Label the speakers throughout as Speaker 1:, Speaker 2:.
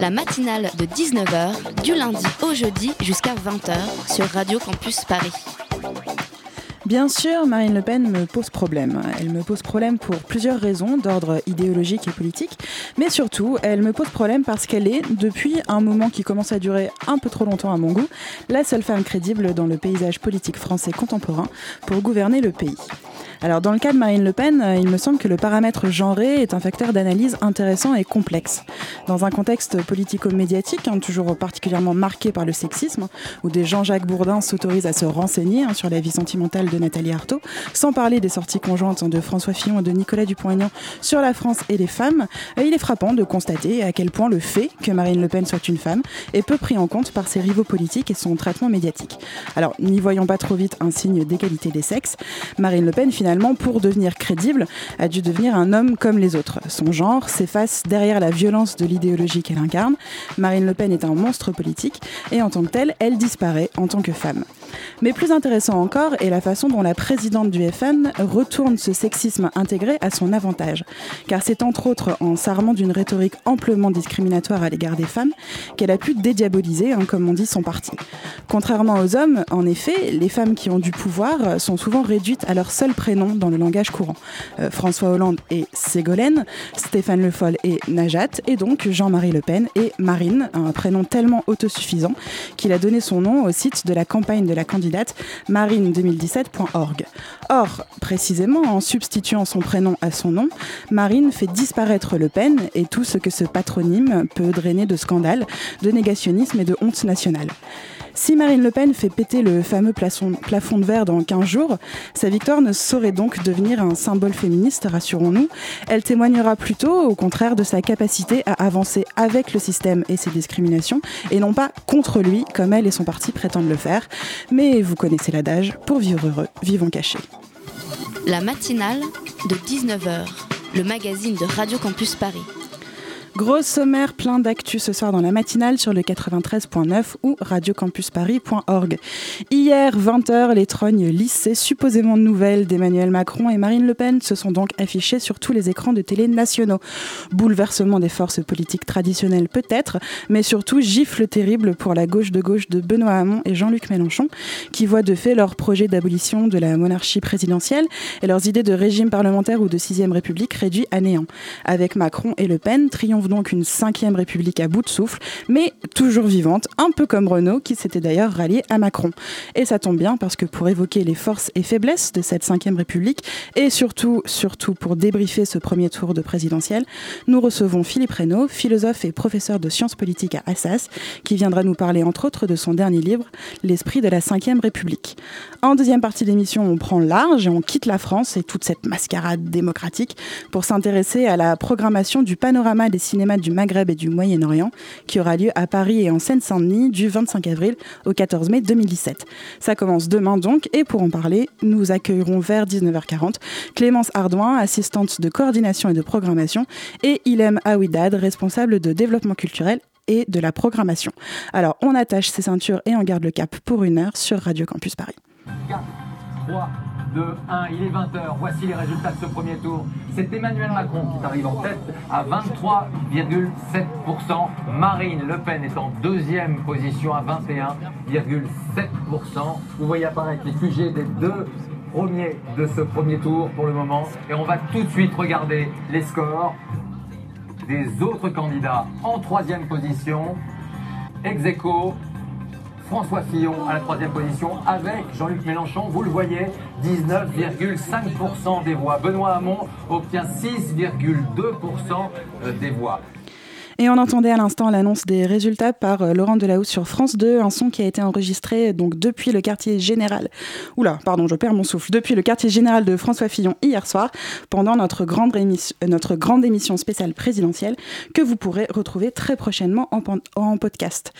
Speaker 1: La matinale de 19h, du lundi au jeudi jusqu'à 20h sur Radio Campus Paris.
Speaker 2: Bien sûr, Marine Le Pen me pose problème. Elle me pose problème pour plusieurs raisons d'ordre idéologique et politique, mais surtout, elle me pose problème parce qu'elle est, depuis un moment qui commence à durer un peu trop longtemps à mon goût, la seule femme crédible dans le paysage politique français contemporain pour gouverner le pays. Alors dans le cas de Marine Le Pen, euh, il me semble que le paramètre genré est un facteur d'analyse intéressant et complexe. Dans un contexte politico-médiatique, hein, toujours particulièrement marqué par le sexisme, où des Jean-Jacques Bourdin s'autorisent à se renseigner hein, sur la vie sentimentale de Nathalie Arthaud, sans parler des sorties conjointes hein, de François Fillon et de Nicolas Dupont-Aignan sur la France et les femmes, euh, il est frappant de constater à quel point le fait que Marine Le Pen soit une femme est peu pris en compte par ses rivaux politiques et son traitement médiatique. Alors, n'y voyons pas trop vite un signe d'égalité des sexes, Marine Le Pen, pour devenir crédible, a dû devenir un homme comme les autres. Son genre s'efface derrière la violence de l'idéologie qu'elle incarne. Marine Le Pen est un monstre politique et en tant que telle, elle disparaît en tant que femme. Mais plus intéressant encore est la façon dont la présidente du FN retourne ce sexisme intégré à son avantage. Car c'est entre autres en s'armant d'une rhétorique amplement discriminatoire à l'égard des femmes qu'elle a pu dédiaboliser, hein, comme on dit, son parti. Contrairement aux hommes, en effet, les femmes qui ont du pouvoir sont souvent réduites à leur seul prénom dans le langage courant. Euh, François Hollande et Ségolène, Stéphane Le Foll et Najat, et donc Jean-Marie Le Pen et Marine, un prénom tellement autosuffisant qu'il a donné son nom au site de la campagne de la candidate marine2017.org. Or, précisément, en substituant son prénom à son nom, Marine fait disparaître Le Pen et tout ce que ce patronyme peut drainer de scandales, de négationnisme et de honte nationale. Si Marine Le Pen fait péter le fameux plafond, de verre dans 15 jours, sa victoire ne saurait donc devenir un symbole féministe, rassurons-nous. Elle témoignera plutôt, au contraire, de sa capacité à avancer avec le système et ses discriminations, et non pas contre lui, comme elle et son parti prétendent le faire. Mais vous connaissez l'adage, pour vivre heureux, vivons cachés.
Speaker 1: La matinale de 19h, le magazine de Radio Campus Paris.
Speaker 2: Gros sommaire plein d'actu ce soir dans la matinale sur le 93.9 ou radiocampusparis.org. Hier, 20h, les trognes lissées, supposément nouvelles d'Emmanuel Macron et Marine Le Pen se sont donc affichées sur tous les écrans de télé nationaux. Bouleversement des forces politiques traditionnelles peut-être, mais surtout gifle terrible pour la gauche de gauche de Benoît Hamon et Jean-Luc Mélenchon, qui voient de fait leur projet d'abolition de la monarchie présidentielle et leurs idées de régime parlementaire ou de sixième république réduits à néant. Avec Macron et Le Pen, triomphe donc une cinquième république à bout de souffle, mais toujours vivante, un peu comme Renault, qui s'était d'ailleurs rallié à Macron. Et ça tombe bien parce que pour évoquer les forces et faiblesses de cette cinquième république, et surtout, surtout pour débriefer ce premier tour de présidentiel, nous recevons Philippe Reynaud, philosophe et professeur de sciences politiques à Assas, qui viendra nous parler entre autres de son dernier livre, L'esprit de la cinquième république. En deuxième partie d'émission, on prend large et on quitte la France et toute cette mascarade démocratique pour s'intéresser à la programmation du panorama des cinémas du Maghreb et du Moyen-Orient qui aura lieu à Paris et en Seine-Saint-Denis du 25 avril au 14 mai 2017. Ça commence demain donc et pour en parler, nous accueillerons vers 19h40 Clémence Ardouin, assistante de coordination et de programmation et Ilem Aouidad, responsable de développement culturel et de la programmation. Alors, on attache ses ceintures et on garde le cap pour une heure sur Radio Campus Paris.
Speaker 3: 4, 3, 2, 1, il est 20h. Voici les résultats de ce premier tour. C'est Emmanuel Macron qui arrive en tête à 23,7%. Marine Le Pen est en deuxième position à 21,7%. Vous voyez apparaître les QG des deux premiers de ce premier tour pour le moment. Et on va tout de suite regarder les scores des autres candidats en troisième position. Ex aequo, François Fillon à la troisième position avec Jean-Luc Mélenchon, vous le voyez, 19,5% des voix. Benoît Hamon obtient 6,2% des voix.
Speaker 2: Et on entendait à l'instant l'annonce des résultats par euh, Laurent Delahousse sur France 2, un son qui a été enregistré donc depuis le quartier général. Oula, pardon, je perds mon souffle. Depuis le quartier général de François Fillon hier soir, pendant notre grande, émission, euh, notre grande émission spéciale présidentielle, que vous pourrez retrouver très prochainement en, en podcast.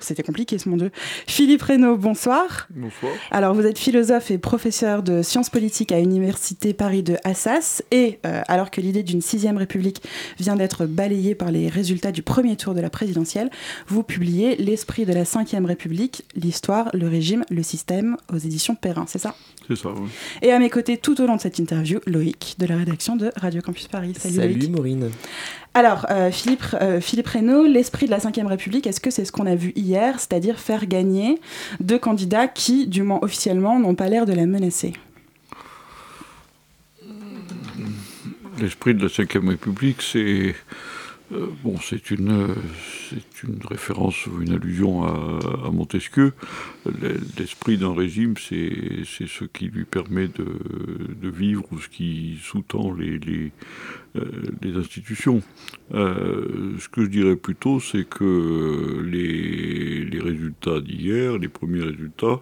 Speaker 2: C'était compliqué ce monde. Philippe Reynaud, bonsoir.
Speaker 4: Bonsoir.
Speaker 2: Alors, vous êtes philosophe et professeur de sciences politiques à l'Université Paris de Assas, et euh, alors que l'idée d'une sixième république vient d'être balayée par les résultats résultats du premier tour de la présidentielle, vous publiez L'esprit de la Ve République, l'histoire, le régime, le système aux éditions Perrin, c'est ça?
Speaker 4: C'est ça, oui.
Speaker 2: Et à mes côtés, tout au long de cette interview, Loïc, de la rédaction de Radio Campus Paris.
Speaker 5: Salut, Salut Maureen.
Speaker 2: Alors, euh, Philippe, euh, Philippe Reynaud, l'esprit de la Ve République, est-ce que c'est ce qu'on a vu hier, c'est-à-dire faire gagner deux candidats qui, du moins officiellement, n'ont pas l'air de la menacer?
Speaker 4: L'esprit de la Ve République, c'est euh, bon, c'est une, une référence ou une allusion à, Montesquieu. L'esprit d'un régime, c'est, ce qui lui permet de, de, vivre ou ce qui sous-tend les, les, euh, institutions. Euh, ce que je dirais plutôt, c'est que les, les résultats d'hier, les premiers résultats,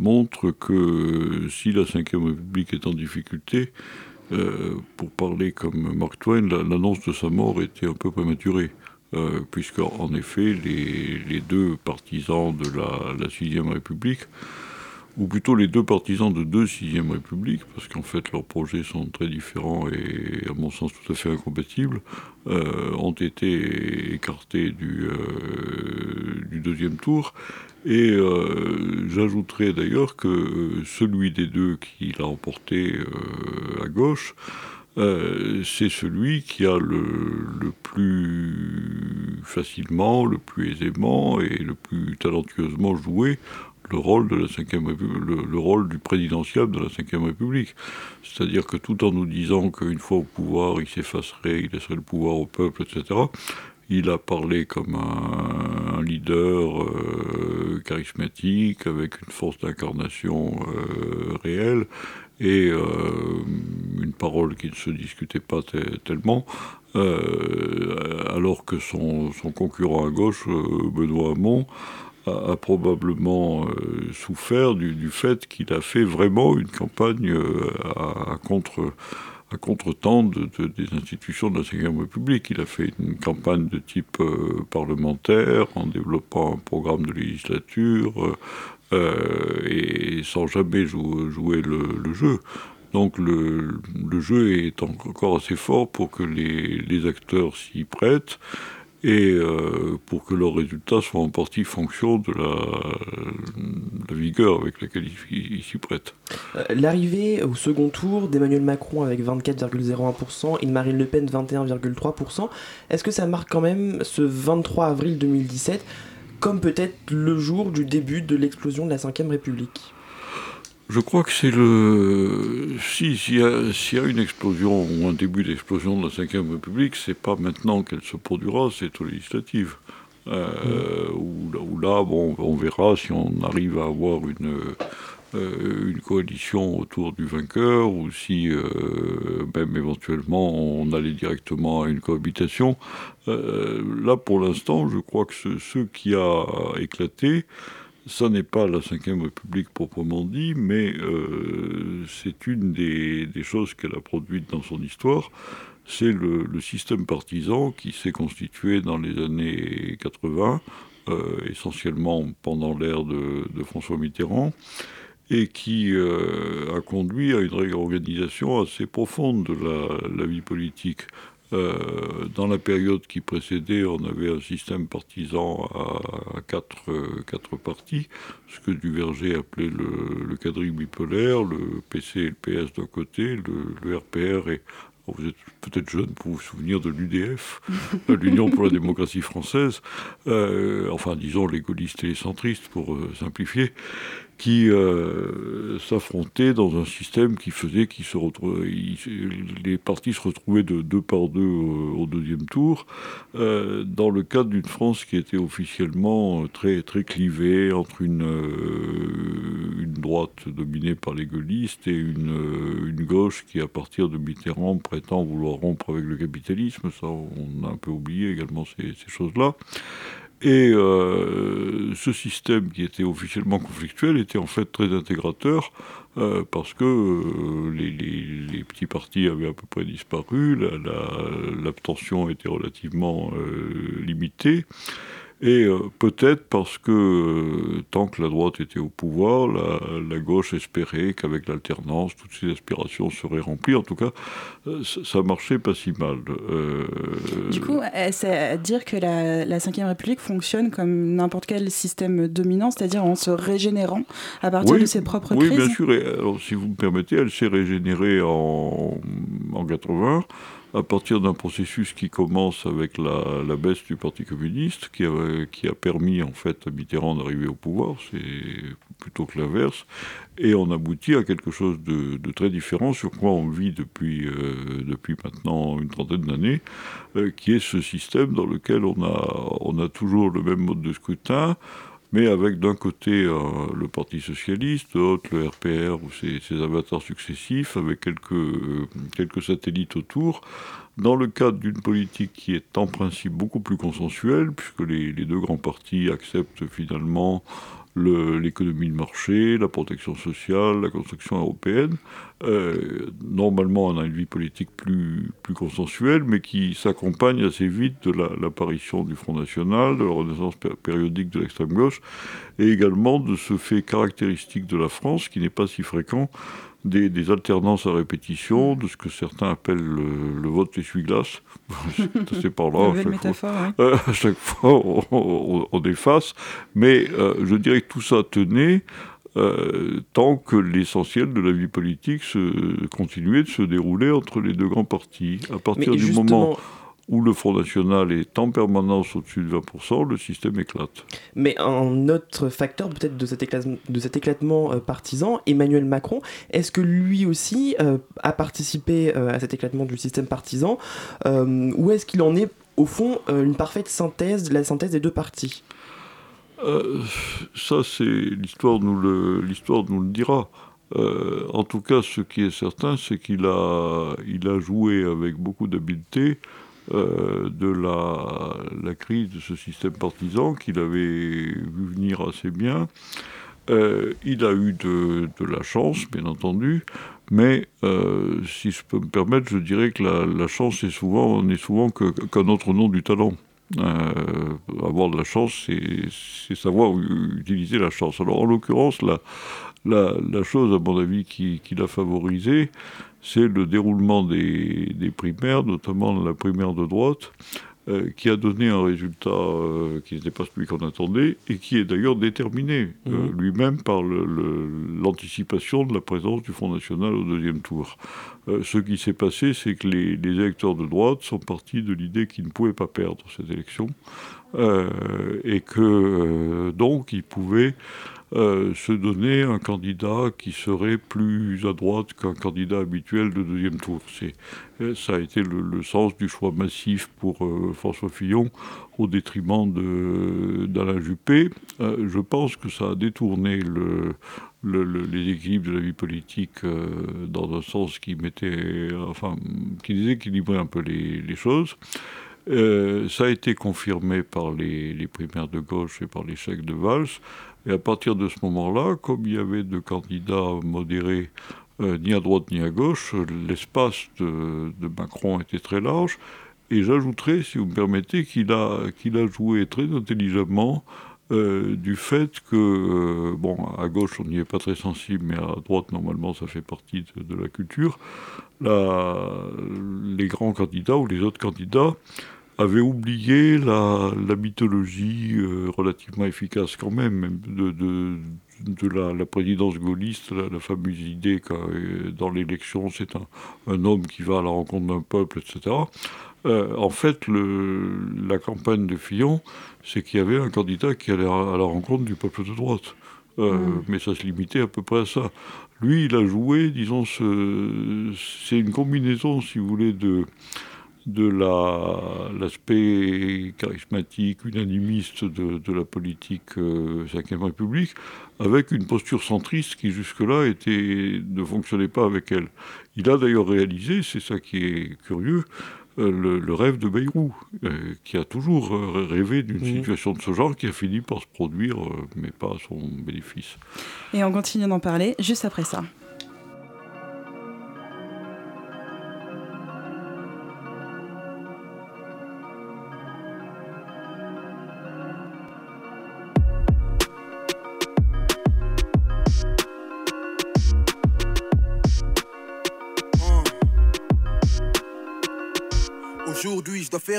Speaker 4: montrent que si la Ve République est en difficulté, euh, pour parler comme Mark Twain, l'annonce de sa mort était un peu prématurée. Euh, puisqu'en effet, les, deux partisans de la, Sixième République, ou plutôt les deux partisans de deux Sixième Républiques, parce qu'en fait leurs projets sont très différents et à mon sens tout à fait incompatibles, euh, ont été écartés du, du deuxième tour et euh, j'ajouterais d'ailleurs que celui des deux qui l'a emporté euh, à gauche, euh, c'est celui qui a le, plus facilement, le plus aisément et le plus talentueusement joué le rôle de la le, le, rôle du présidentiel de la Ve République. C'est-à-dire que tout en nous disant qu'une fois au pouvoir, il s'effacerait, il laisserait le pouvoir au peuple, etc., il a parlé comme un, leader euh, charismatique, avec une force d'incarnation euh, réelle et euh, une parole qui ne se discutait pas tellement, alors que son, concurrent à gauche, Benoît Hamon, a, probablement souffert du, fait qu'il a fait vraiment une campagne à contre à contre-temps des institutions de la Ve République. Il a fait une campagne de type euh, parlementaire en développant un programme de législature euh, et sans jamais jouer le, jeu. Donc le, jeu est encore assez fort pour que les acteurs s'y prêtent et euh, pour que leurs résultats soient en partie fonction de la, vigueur avec laquelle ils s'y prêtent.
Speaker 5: Euh, l'arrivée au second tour d'Emmanuel Macron avec 24,01% et de Marine Le Pen 21,3%, est-ce que ça marque quand même ce 23 avril 2017 comme peut-être le jour du début de l'explosion de la Ve République?
Speaker 4: Je crois que c'est le. Si, s'il y, a une explosion ou un début d'explosion de la Ve République, c'est pas maintenant qu'elle se produira, c'est aux législatives. Euh, où, là, bon, on verra si on arrive à avoir une, euh, une coalition autour du vainqueur ou si euh, même éventuellement on allait directement à une cohabitation. là, pour l'instant, je crois que ce qui a éclaté, ça n'est pas la Ve République proprement dit, mais euh, c'est une des, choses qu'elle a produites dans son histoire. C'est le, système partisan qui s'est constitué dans les années 80, euh, essentiellement pendant l'ère de, François Mitterrand, et qui euh, a conduit à une réorganisation assez profonde de la vie politique. Euh, dans la période qui précédait, on avait un système partisan à, quatre, quatre partis, ce que Duverger appelait le, le quadrille bipolaire, le PC et le PS d'un côté, le, RPR et vous êtes peut-être jeune pour vous souvenir de l'UDF, l'Union pour la démocratie française, euh, enfin disons les gaullistes et les centristes pour euh, simplifier, qui euh, s'affrontaient dans un système qui faisait qu'ils se les partis se retrouvaient de deux par deux au, deuxième tour, euh, dans le cadre d'une France qui était officiellement très très clivée entre une euh, droite dominée par les gaullistes et une, gauche qui, à partir de Mitterrand, prétend vouloir rompre avec le capitalisme. Ça, on a un peu oublié également ces choses-là. Et euh, ce système qui était officiellement conflictuel était en fait très intégrateur euh, parce que euh, les, petits partis avaient à peu près disparu, l'abstention était relativement limitée. Et euh, peut-être parce que euh, tant que la droite était au pouvoir, la, gauche espérait qu'avec l'alternance, toutes ces aspirations seraient remplies. En tout cas, euh, ça marchait pas si mal.
Speaker 2: Du coup, c'est dire que la, la Ve République fonctionne comme n'importe quel système dominant, c'est-à-dire en se régénérant à partir de ses propres
Speaker 4: crises.
Speaker 2: Oui,
Speaker 4: bien sûr. alors, si vous me permettez, elle s'est régénérée en, en 80 à partir d'un processus qui commence avec la, baisse du Parti communiste, qui a, permis en fait à Mitterrand d'arriver au pouvoir, c'est plutôt que l'inverse, et on aboutit à quelque chose de, très différent sur quoi on vit depuis, euh, maintenant une trentaine d'années, euh, qui est ce système dans lequel on a, on a toujours le même mode de scrutin, mais avec d'un côté euh, le Parti socialiste, de l'autre le RPR ou ses, avatars successifs, avec euh, quelques satellites autour, dans le cadre d'une politique qui est en principe beaucoup plus consensuelle, puisque les deux grands partis acceptent finalement l'économie de marché, la protection sociale, la construction européenne. Euh, normalement, on a une vie politique plus, plus consensuelle, mais qui s'accompagne assez vite de l'apparition du Front National, de la renaissance périodique de l'extrême gauche, et également de ce fait caractéristique de la France, qui n'est pas si fréquent, des, alternances à répétition, de ce que certains appellent le, vote essuie-glace. C'est par là. À chaque, fois, euh, à chaque fois, on, on, efface. Mais euh, je dirais que tout ça tenait euh, tant que l'essentiel de la vie politique se, continuait de se dérouler entre les deux grands partis. À partir du moment où le Front National est en permanence au-dessus de 20%, le système éclate.
Speaker 5: Mais un autre facteur peut-être de cet éclatement, de cet éclatement euh, partisan, Emmanuel Macron, est-ce que lui aussi euh, a participé euh, à cet éclatement du système partisan Ou est-ce qu'il en est au fond une parfaite synthèse, la synthèse des deux partis
Speaker 4: Ça, c'est l'histoire nous le, l'histoire nous le dira. en tout cas, ce qui est certain, c'est qu'il a, il a joué avec beaucoup d'habileté euh, de la, crise de ce système partisan qu'il avait vu venir assez bien. Euh, il a eu de, la chance, bien entendu, mais euh, si je peux me permettre, je dirais que la, chance est souvent, n'est souvent qu'un autre nom du talent. avoir de la chance, c'est savoir utiliser la chance. Alors en l'occurrence, la, chose, à mon avis, qui, qui l'a favorisé, c'est le déroulement des, primaires, notamment la primaire de droite, euh, qui a donné un résultat euh, qui n'était pas celui qu'on attendait et qui est d'ailleurs déterminé euh, mmh. lui-même par l'anticipation de la présence du Front National au deuxième tour. ce qui s'est passé, c'est que les, les, électeurs de droite sont partis de l'idée qu'ils ne pouvaient pas perdre cette élection et que donc ils pouvaient euh, se donner un candidat qui serait plus à droite qu'un candidat habituel de deuxième tour. C'est, euh, ça a été le, sens du choix massif pour euh, François Fillon au détriment d'Alain Juppé. je pense que ça a détourné le, les équilibres de la vie politique dans un sens qui mettait, enfin, qui déséquilibrait un peu les, les choses. ça a été confirmé par les, les primaires de gauche et par l'échec de Valls. Et à partir de ce moment-là, comme il y avait de candidats modérés euh, ni à droite ni à gauche, l'espace de, Macron était très large. Et j'ajouterais, si vous me permettez, qu'il a, qu'il a joué très intelligemment euh, du fait que, euh, bon, à gauche on n'y est pas très sensible, mais à droite normalement ça fait partie de, la culture, les grands candidats ou les autres candidats avait oublié la, mythologie euh, relativement efficace quand même, de, de, la, présidence gaulliste, la, fameuse idée que euh, dans l'élection c'est un, un, homme qui va à la rencontre d'un peuple, etc. Euh, en fait, le, la campagne de Fillon, c'est qu'il y avait un candidat qui allait à la rencontre du peuple de droite. mm. mais ça se limitait à peu près à ça. Lui, il a joué, disons, c'est une combinaison, si vous voulez, de, de l'aspect charismatique, unanimiste de, la politique euh, République, avec une posture centriste qui jusque-là ne fonctionnait pas avec elle. Il a d'ailleurs réalisé, c'est ça qui est curieux, euh, le, rêve de Bayrou, euh, qui a toujours euh, rêvé d'une situation de ce genre, qui a fini par se produire, mais pas à son bénéfice.
Speaker 2: Et on continue d'en parler juste après ça.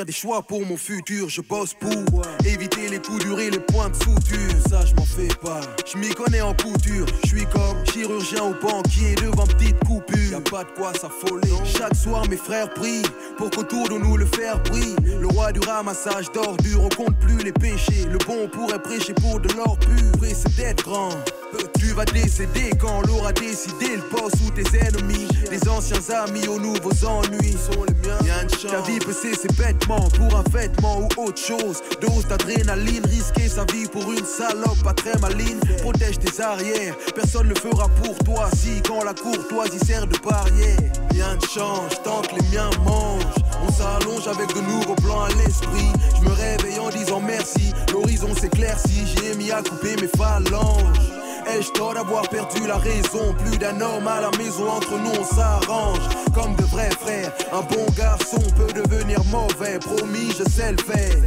Speaker 6: Des choix pour mon futur. Je bosse pour éviter les coups durs et les points de suture. Ça, je m'en fais pas. Je m'y connais en couture. Je suis comme chirurgien ou banquier devant petite coupure. Y'a pas de quoi s'affoler. Chaque soir, mes frères prient pour qu'autour de nous le faire brille. Le roi du ramassage d'ordures, on compte plus les péchés. Le bon pourrait prêcher pour de l'or pur. c'est d'être grand. Tu vas décéder quand l'aura décidé le poste ou tes ennemis. Les anciens amis aux nouveaux ennuis sont les miens. Ta vie peut cesser bêtement pour un vêtement ou autre chose. Dose d'adrénaline, risquer sa vie pour une salope pas très maligne. Protège tes arrières, personne ne le fera pour toi. Si quand la courtoisie sert de barrière, rien ne change tant que les miens mangent. On s'allonge avec de nouveaux plans à l'esprit. Je me réveille en disant merci. L'horizon s'éclaircit, j'ai mis à couper mes phalanges. Tort d'avoir perdu la raison. Plus d'un homme à la maison, entre nous on s'arrange. Comme de vrais frères, un bon garçon peut devenir mauvais. Promis, je sais le faire.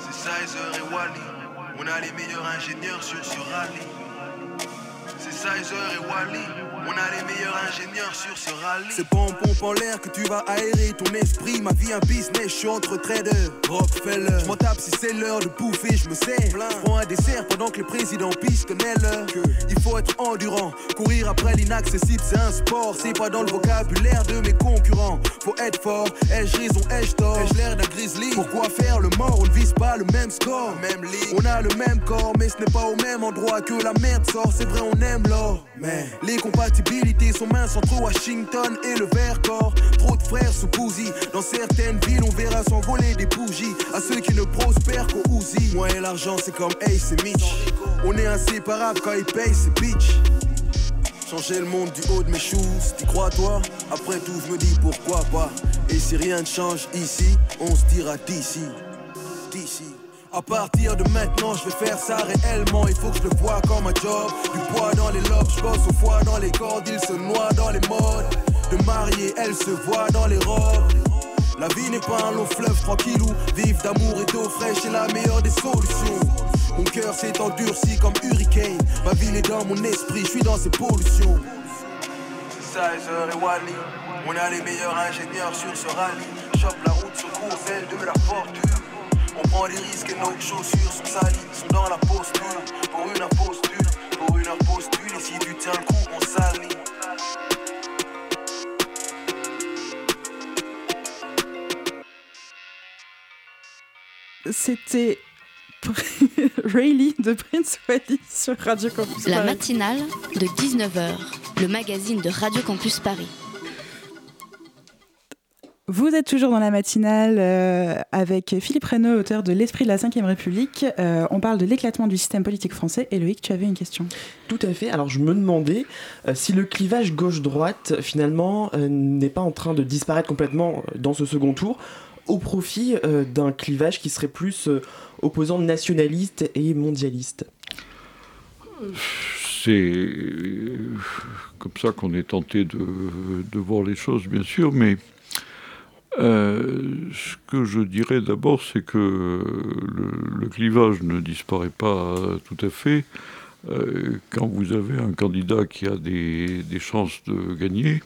Speaker 6: C'est Sizer et Wally. On a les meilleurs ingénieurs sur ce rallye Et Wally on a les meilleurs ingénieurs sur ce rallye. C'est bon, pompe en l'air que tu vas aérer ton esprit. Ma vie, un business, je suis entre traders. Rockefeller, je m'en tape si c'est l'heure de bouffer, je me sers. Prends un dessert pendant que le président pisse, connaît l'heure. Il faut être endurant, courir après l'inaccessible, c'est un sport. C'est pas dans le vocabulaire de mes concurrents. Faut être fort, ai-je raison, ai-je tort? Ai-je l'air d'un grizzly? Pourquoi faire le mort? On ne vise pas le même score, même. On a le même corps, mais ce n'est pas au même endroit que la merde sort. C'est vrai, on aime l'or, les compatibles sont minces entre Washington et le Vercors. Trop de frères sous bousy. Dans certaines villes, on verra s'envoler des bougies. À ceux qui ne prospèrent qu'au Uzi. Moi et l'argent, c'est comme Ace et Mitch. On est inséparable quand ils payent, c'est bitch. Changer le monde du haut de mes shoes, tu crois toi? Après tout, je me dis pourquoi pas. Et si rien ne change ici, on se dira d'ici. D'ici. À partir de maintenant, je vais faire ça réellement. Il faut que je le vois comme un job. Du poids dans les lobes, je bosse au foie dans les cordes. Il se noie dans les modes. De marier, elle se voit dans les robes. La vie n'est pas un long fleuve tranquillou. Vive d'amour et d'eau fraîche est la meilleure des solutions. Mon cœur s'est endurci comme hurricane. Ma ville est dans mon esprit, je suis dans ces pollutions. Sizer et Wally. On a les meilleurs ingénieurs sur ce rallye. Chope la route, secours celle de la fortune. On prend les risques et nos chaussures sont salies, sont dans la posture. Pour une imposture, pour une imposture. Et si tu tiens le coup, on salit.
Speaker 2: C'était Rayleigh de Prince Wally sur Radio Campus
Speaker 1: La matinale de 19h, le magazine de Radio Campus Paris.
Speaker 2: Vous êtes toujours dans la matinale euh, avec Philippe Reynaud, auteur de L'Esprit de la Ve République. Euh, on parle de l'éclatement du système politique français. Et Loïc, tu avais une question
Speaker 5: Tout à fait. Alors je me demandais euh, si le clivage gauche-droite, finalement, n'est pas en train de disparaître complètement dans ce second tour, au profit d'un clivage qui serait plus opposant nationaliste et mondialiste?
Speaker 4: C'est comme ça qu'on est tenté de, de voir les choses, bien sûr, mais euh, ce que je dirais d'abord, c'est que le, clivage ne disparaît pas tout à fait. Euh, quand vous avez un candidat qui a des, chances de gagner,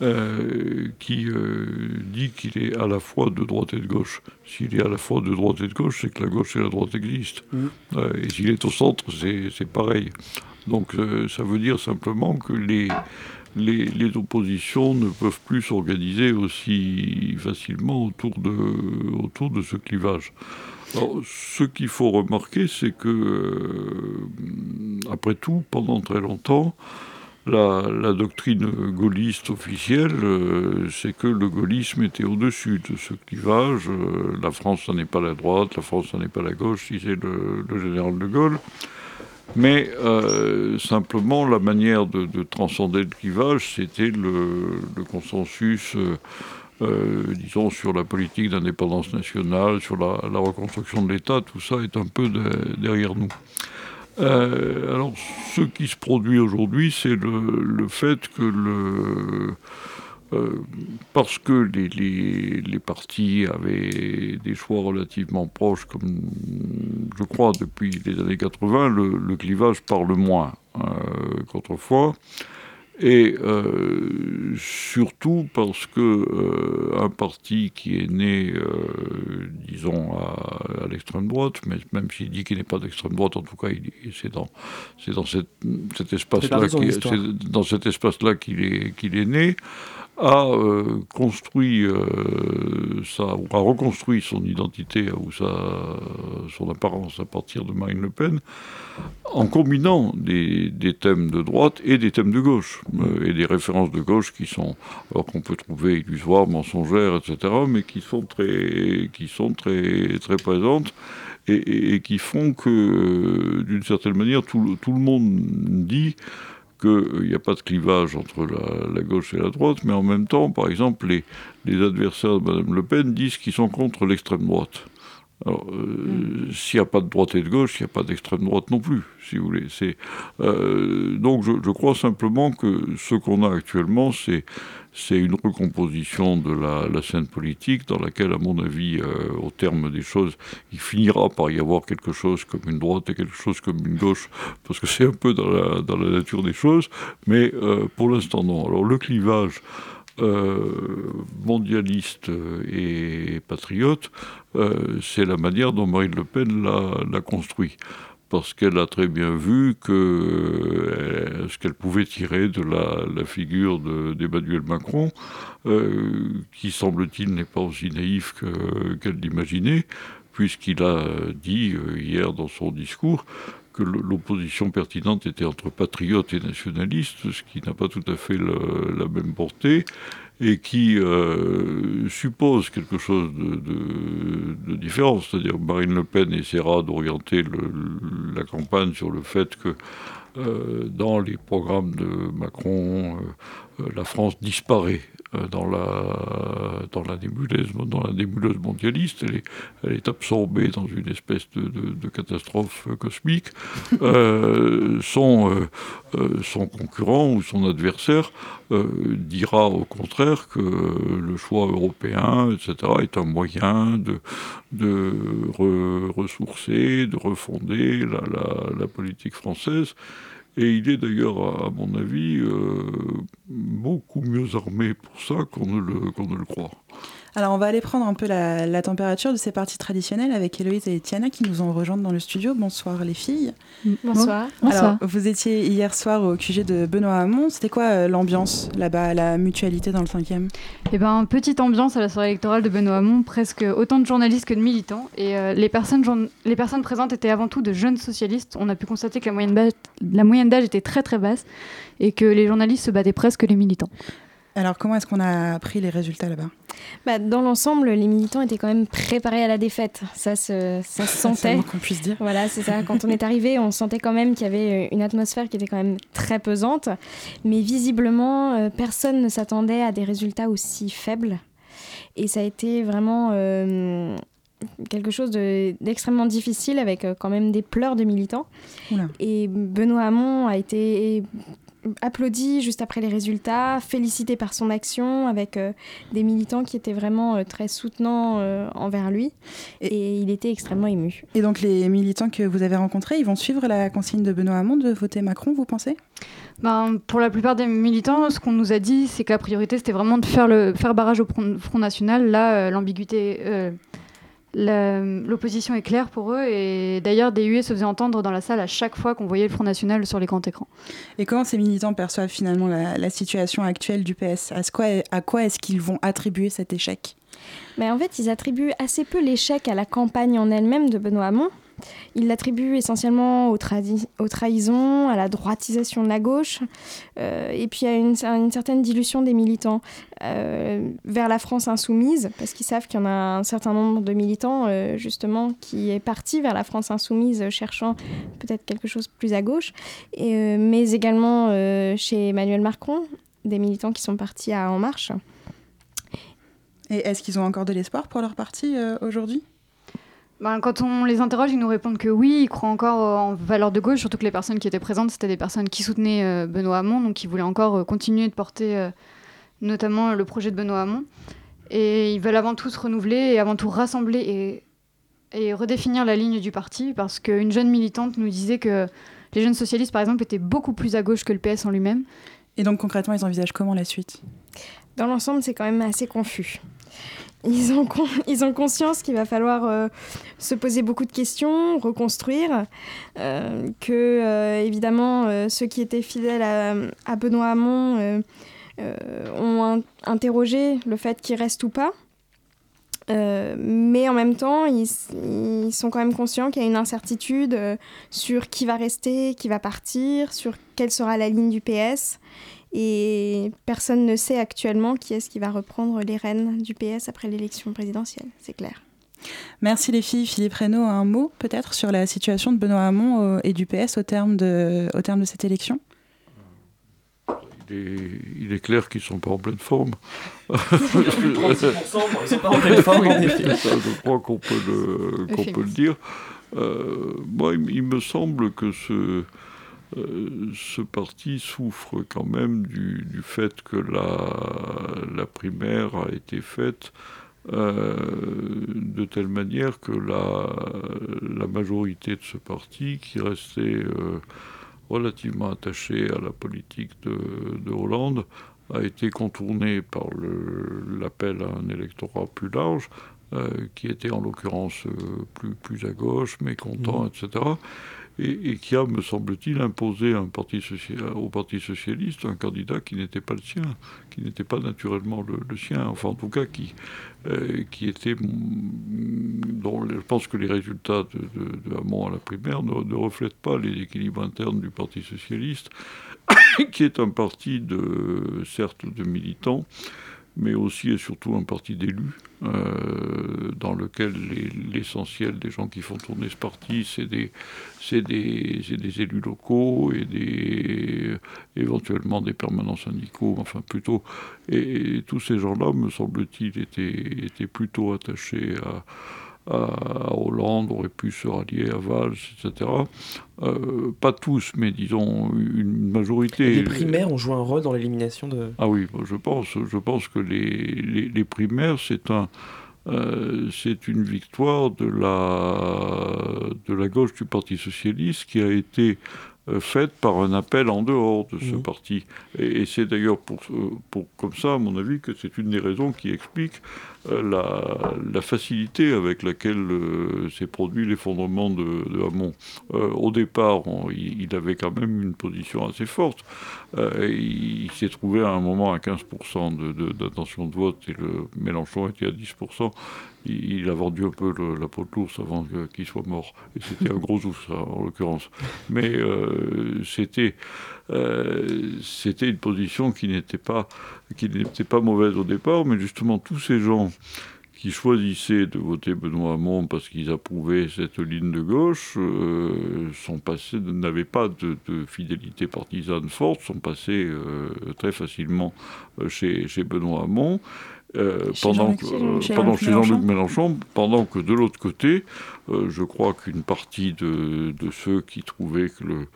Speaker 4: euh, qui dit qu'il est à la fois de droite et de gauche. S'il est à la fois de droite et de gauche, c'est que la gauche et la droite existent. Mmh. et s'il est au centre, c'est pareil. Donc ça veut dire simplement que les, les, oppositions ne peuvent plus s'organiser aussi facilement autour de, autour de ce clivage. ce qu'il faut remarquer, c'est que, euh, après tout, pendant très longtemps, la, doctrine gaulliste officielle, euh, c'est que le gaullisme était au-dessus de ce clivage. Euh, la France, ça n'est pas la droite, la France, ça n'est pas la gauche, le, le général de Gaulle. Mais simplement, la manière de, transcender le clivage, c'était le, consensus euh, disons, sur la politique d'indépendance nationale, sur la, reconstruction de l'État, tout ça est un peu derrière nous. Euh, alors, ce qui se produit aujourd'hui, c'est le, fait que le. Euh, parce que les, les, partis avaient des choix relativement proches, comme je crois depuis les années 80, le, clivage parle moins qu'autrefois. Et euh, surtout parce que euh, un parti qui est né, euh, disons, à, l'extrême droite, mais même s'il dit qu'il n'est pas d'extrême droite, en tout cas, c'est dans, dans cet espace-là, dans cet espace-là qu'il est, qu'il est né a construit sa, a reconstruit son identité ou sa, son apparence à partir de Marine Le Pen en combinant des, thèmes de droite et des thèmes de gauche, euh, et des références de gauche qui sont, qu'on peut trouver illusoires, mensongères, etc., mais qui sont très, qui sont très, très présentes et, qui font que, euh, d'une certaine manière, tout, tout, le monde dit qu'il n'y a pas de clivage entre la, gauche et la droite, mais en même temps, par exemple, les, les adversaires de Mme Le Pen disent qu'ils sont contre l'extrême droite. Alors, euh, s'il n'y a pas de droite et de gauche, il n'y a pas d'extrême droite non plus, si vous voulez. C'est, euh, donc, je, crois simplement que ce qu'on a actuellement, c'est, c'est une recomposition de la, scène politique dans laquelle, à mon avis, euh, au terme des choses, il finira par y avoir quelque chose comme une droite et quelque chose comme une gauche, parce que c'est un peu dans la, dans la nature des choses, mais pour l'instant, non. Alors, le clivage. Mondialiste et patriote, euh, c'est la manière dont Marine Le Pen l'a construit. Parce qu'elle a très bien vu que euh, ce qu'elle pouvait tirer de la, figure d'Emmanuel Macron, euh, qui semble-t-il n'est pas aussi naïf qu'elle l'imaginait, puisqu'il a dit hier dans son discours que l'opposition pertinente était entre patriotes et nationalistes, ce qui n'a pas tout à fait la même portée, et qui euh, suppose quelque chose de, différent. C'est-à-dire Marine Le Pen essaiera d'orienter la campagne sur le fait que euh, dans les programmes de Macron, euh, la France disparaît dans la, dans la, nébuleuse, dans la mondialiste. Elle est, absorbée dans une espèce de, catastrophe cosmique. son, son concurrent ou son adversaire dira au contraire que le choix européen, etc., est un moyen de, de ressourcer, de refonder la politique française. Et il est d'ailleurs, à mon avis, euh, beaucoup mieux armé pour ça qu'on ne, ne le croit.
Speaker 2: Alors, on va aller prendre un peu la, température de ces parties traditionnelles avec Héloïse et Tiana qui nous ont rejointes dans le studio. Bonsoir les filles.
Speaker 7: Bonsoir.
Speaker 2: Alors, vous étiez hier soir au QG de Benoît Hamon. C'était quoi euh, l'ambiance là-bas, la mutualité dans le 5e
Speaker 7: Eh bien, petite ambiance à la soirée électorale de Benoît Hamon, presque autant de journalistes que de militants. Et euh, les, personnes, les personnes présentes étaient avant tout de jeunes socialistes. On a pu constater que la moyenne d'âge était très très basse et que les journalistes se battaient presque les militants.
Speaker 2: Alors, comment est-ce qu'on a appris les résultats là-bas
Speaker 8: bah, Dans l'ensemble, les militants étaient quand même préparés à la défaite. Ça se, ça se sentait.
Speaker 2: qu'on puisse dire.
Speaker 8: Voilà, c'est ça. Quand on est arrivé, on sentait quand même qu'il y avait une atmosphère qui était quand même très pesante. Mais visiblement, euh, personne ne s'attendait à des résultats aussi faibles. Et ça a été vraiment euh, quelque chose d'extrêmement difficile avec euh, quand même des pleurs de militants. Et Benoît Hamon a été applaudi juste après les résultats, félicité par son action avec euh, des militants qui étaient vraiment euh, très soutenants euh, envers lui et, il était extrêmement ému.
Speaker 2: Et donc les militants que vous avez rencontrés, ils vont suivre la consigne de Benoît Hamon de voter Macron, vous pensez?
Speaker 7: Ben, Pour la plupart des militants, ce qu'on nous a dit, c'est que la priorité, c'était vraiment de faire, le, faire barrage au Front National. Là, l'ambiguïté l'opposition est claire pour eux et d'ailleurs des huées se faisaient entendre dans la salle à chaque fois qu'on voyait le Front National sur les grands écrans.
Speaker 2: Et comment ces militants perçoivent finalement la, situation actuelle du PS À quoi, à quoi est-ce qu'ils vont attribuer cet échec?
Speaker 8: Mais En fait, ils attribuent assez peu l'échec à la campagne en elle-même de Benoît Hamon. Il l'attribue essentiellement aux, trahisons, à la droitisation de la gauche, euh, et puis à une, certaine dilution des militants euh, vers la France insoumise, parce qu'ils savent qu'il y en a un certain nombre de militants, euh, justement, qui est parti vers la France insoumise, cherchant peut-être quelque chose plus à gauche, mais également chez Emmanuel Macron, des militants qui sont partis à En Marche.
Speaker 2: Et est-ce qu'ils ont encore de l'espoir pour leur parti aujourd'hui?
Speaker 7: Ben, quand on les interroge, ils nous répondent que oui, ils croient encore en valeur de gauche, surtout que les personnes qui étaient présentes, c'était des personnes qui soutenaient euh, Benoît Hamon, donc qui voulaient encore euh, continuer de porter euh, notamment le projet de Benoît Hamon. Et ils veulent avant tout se renouveler et avant tout rassembler et, et redéfinir la ligne du parti, parce qu'une jeune militante nous disait que les jeunes socialistes, par exemple, étaient beaucoup plus à gauche que le PS en lui-même.
Speaker 2: Et donc concrètement, ils envisagent comment la suite?
Speaker 8: Dans l'ensemble, c'est quand même assez confus ils ont, ils ont conscience qu'il va falloir euh, se poser beaucoup de questions, reconstruire, euh, que euh, évidemment ceux qui étaient fidèles à, Benoît Hamon ont interrogé le fait qu'il reste ou pas. mais en même temps, ils, ils, sont quand même conscients qu'il y a une incertitude sur qui va rester, qui va partir, sur quelle sera la ligne du PS. Et personne ne sait actuellement qui est-ce qui va reprendre les rênes du PS après l'élection présidentielle, c'est clair.
Speaker 2: Merci les filles. Philippe Reynaud, un mot peut-être sur la situation de Benoît Hamon euh, et du PS au terme de, au terme de cette élection?
Speaker 4: Il est, clair qu'ils ne sont pas en pleine forme.
Speaker 5: je
Speaker 4: crois qu'on peut, le, peut le dire. Euh, moi, il, me semble que ce, euh, ce parti souffre quand même du, fait que la, primaire a été faite euh, de telle manière que la, majorité de ce parti, qui restait euh, relativement attachée à la politique de, Hollande, a été contournée par l'appel à un électorat plus large, qui était en l'occurrence plus, plus à gauche, mécontent, mmh. etc et, qui a, me semble-t-il, imposé au Parti socialiste un candidat qui n'était pas le sien, qui n'était pas naturellement le, sien, enfin en tout cas qui, euh, qui était, dont je pense que les résultats de, de, Hamon à la primaire ne, ne, reflètent pas les équilibres internes du Parti socialiste, qui est un parti de, certes, de militants, mais aussi et surtout un parti d'élus, euh, dans lequel l'essentiel des gens qui font tourner ce parti, c'est des, des, des, élus locaux et des, éventuellement des permanents syndicaux, enfin plutôt. Et, tous ces gens-là, me semble-t-il, étaient, étaient plutôt attachés à à Hollande, aurait pu se rallier à Valls, etc. Euh, pas tous, mais disons une majorité.
Speaker 5: les primaires ont joué un rôle dans l'élimination de.
Speaker 4: Ah oui, je pense. Je pense que les, les, primaires, c'est un. Euh, c'est une victoire de la, de la gauche du Parti socialiste qui a été euh, faite par un appel en dehors de ce mmh. parti. Et, c'est d'ailleurs pour, pour, comme ça, à mon avis, que c'est une des raisons qui explique la, la, facilité avec laquelle euh, s'est produit l'effondrement de, Hamon. au départ, il, avait quand même une position assez forte. il, s'est trouvé à un moment à 15% d'intention de, vote et le Mélenchon était à 10% il, a vendu un peu la peau de l'ours avant qu'il soit mort. C'était un gros ours, en l'occurrence. Mais euh, c'était euh, c'était une position qui n'était pas, qui n'était pas mauvaise au départ, mais justement tous ces gens qui choisissaient de voter Benoît Hamon parce qu'ils approuvaient cette ligne de gauche, euh, sont passés, n'avaient pas de, fidélité partisane forte, sont passés très facilement chez, chez Benoît Hamon. Euh, pendant, que, chez Jean-Luc Mélenchon, pendant que de l'autre côté, euh, je crois qu'une partie de, de, ceux qui trouvaient que le,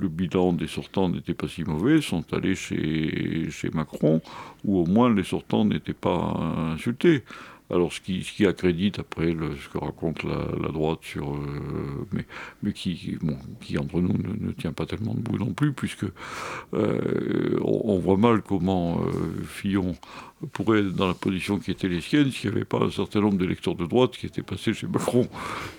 Speaker 4: le bilan des sortants n'était pas si mauvais sont allés chez, chez Macron, où au moins les sortants n'étaient pas insultés. Alors, ce qui, ce qui accrédite après ce que raconte la, la droite sur. Euh, mais, mais qui, bon, qui, entre nous, ne, tient pas tellement debout non plus, puisque euh, on, voit mal comment euh, Fillon pourrait être dans la position qui était les siennes s'il n'y avait pas un certain nombre d'électeurs de droite qui étaient passés chez Macron.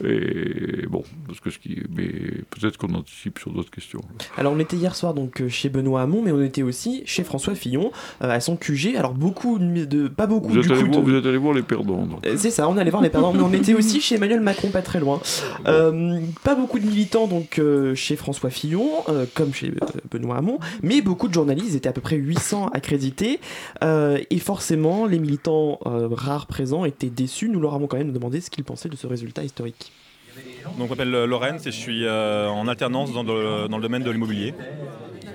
Speaker 4: Et bon, parce que ce qui, mais peut-être qu'on anticipe sur d'autres questions.
Speaker 5: Alors on était hier soir donc euh, chez Benoît Hamon, mais on était aussi chez François Fillon euh, à son QG. Alors beaucoup de, pas beaucoup.
Speaker 4: Vous,
Speaker 5: du
Speaker 4: êtes, allé voir,
Speaker 5: de-
Speaker 4: vous êtes allé voir les perdants.
Speaker 5: Euh, C'est ça, on allait voir les perdants, mais on était aussi chez Emmanuel Macron, pas très loin. Euh, pas beaucoup de militants donc euh, chez François Fillon, comme chez Benoît Hamon, mais beaucoup de journalistes, étaient à peu près 800 accrédités, et forcément les militants euh, rares présents étaient déçus. Nous leur avons quand même demandé ce qu'ils pensaient de ce résultat historique.
Speaker 9: Donc, je m'appelle euh, Lorenz et je suis euh, en alternance dans le, dans le domaine de l'immobilier.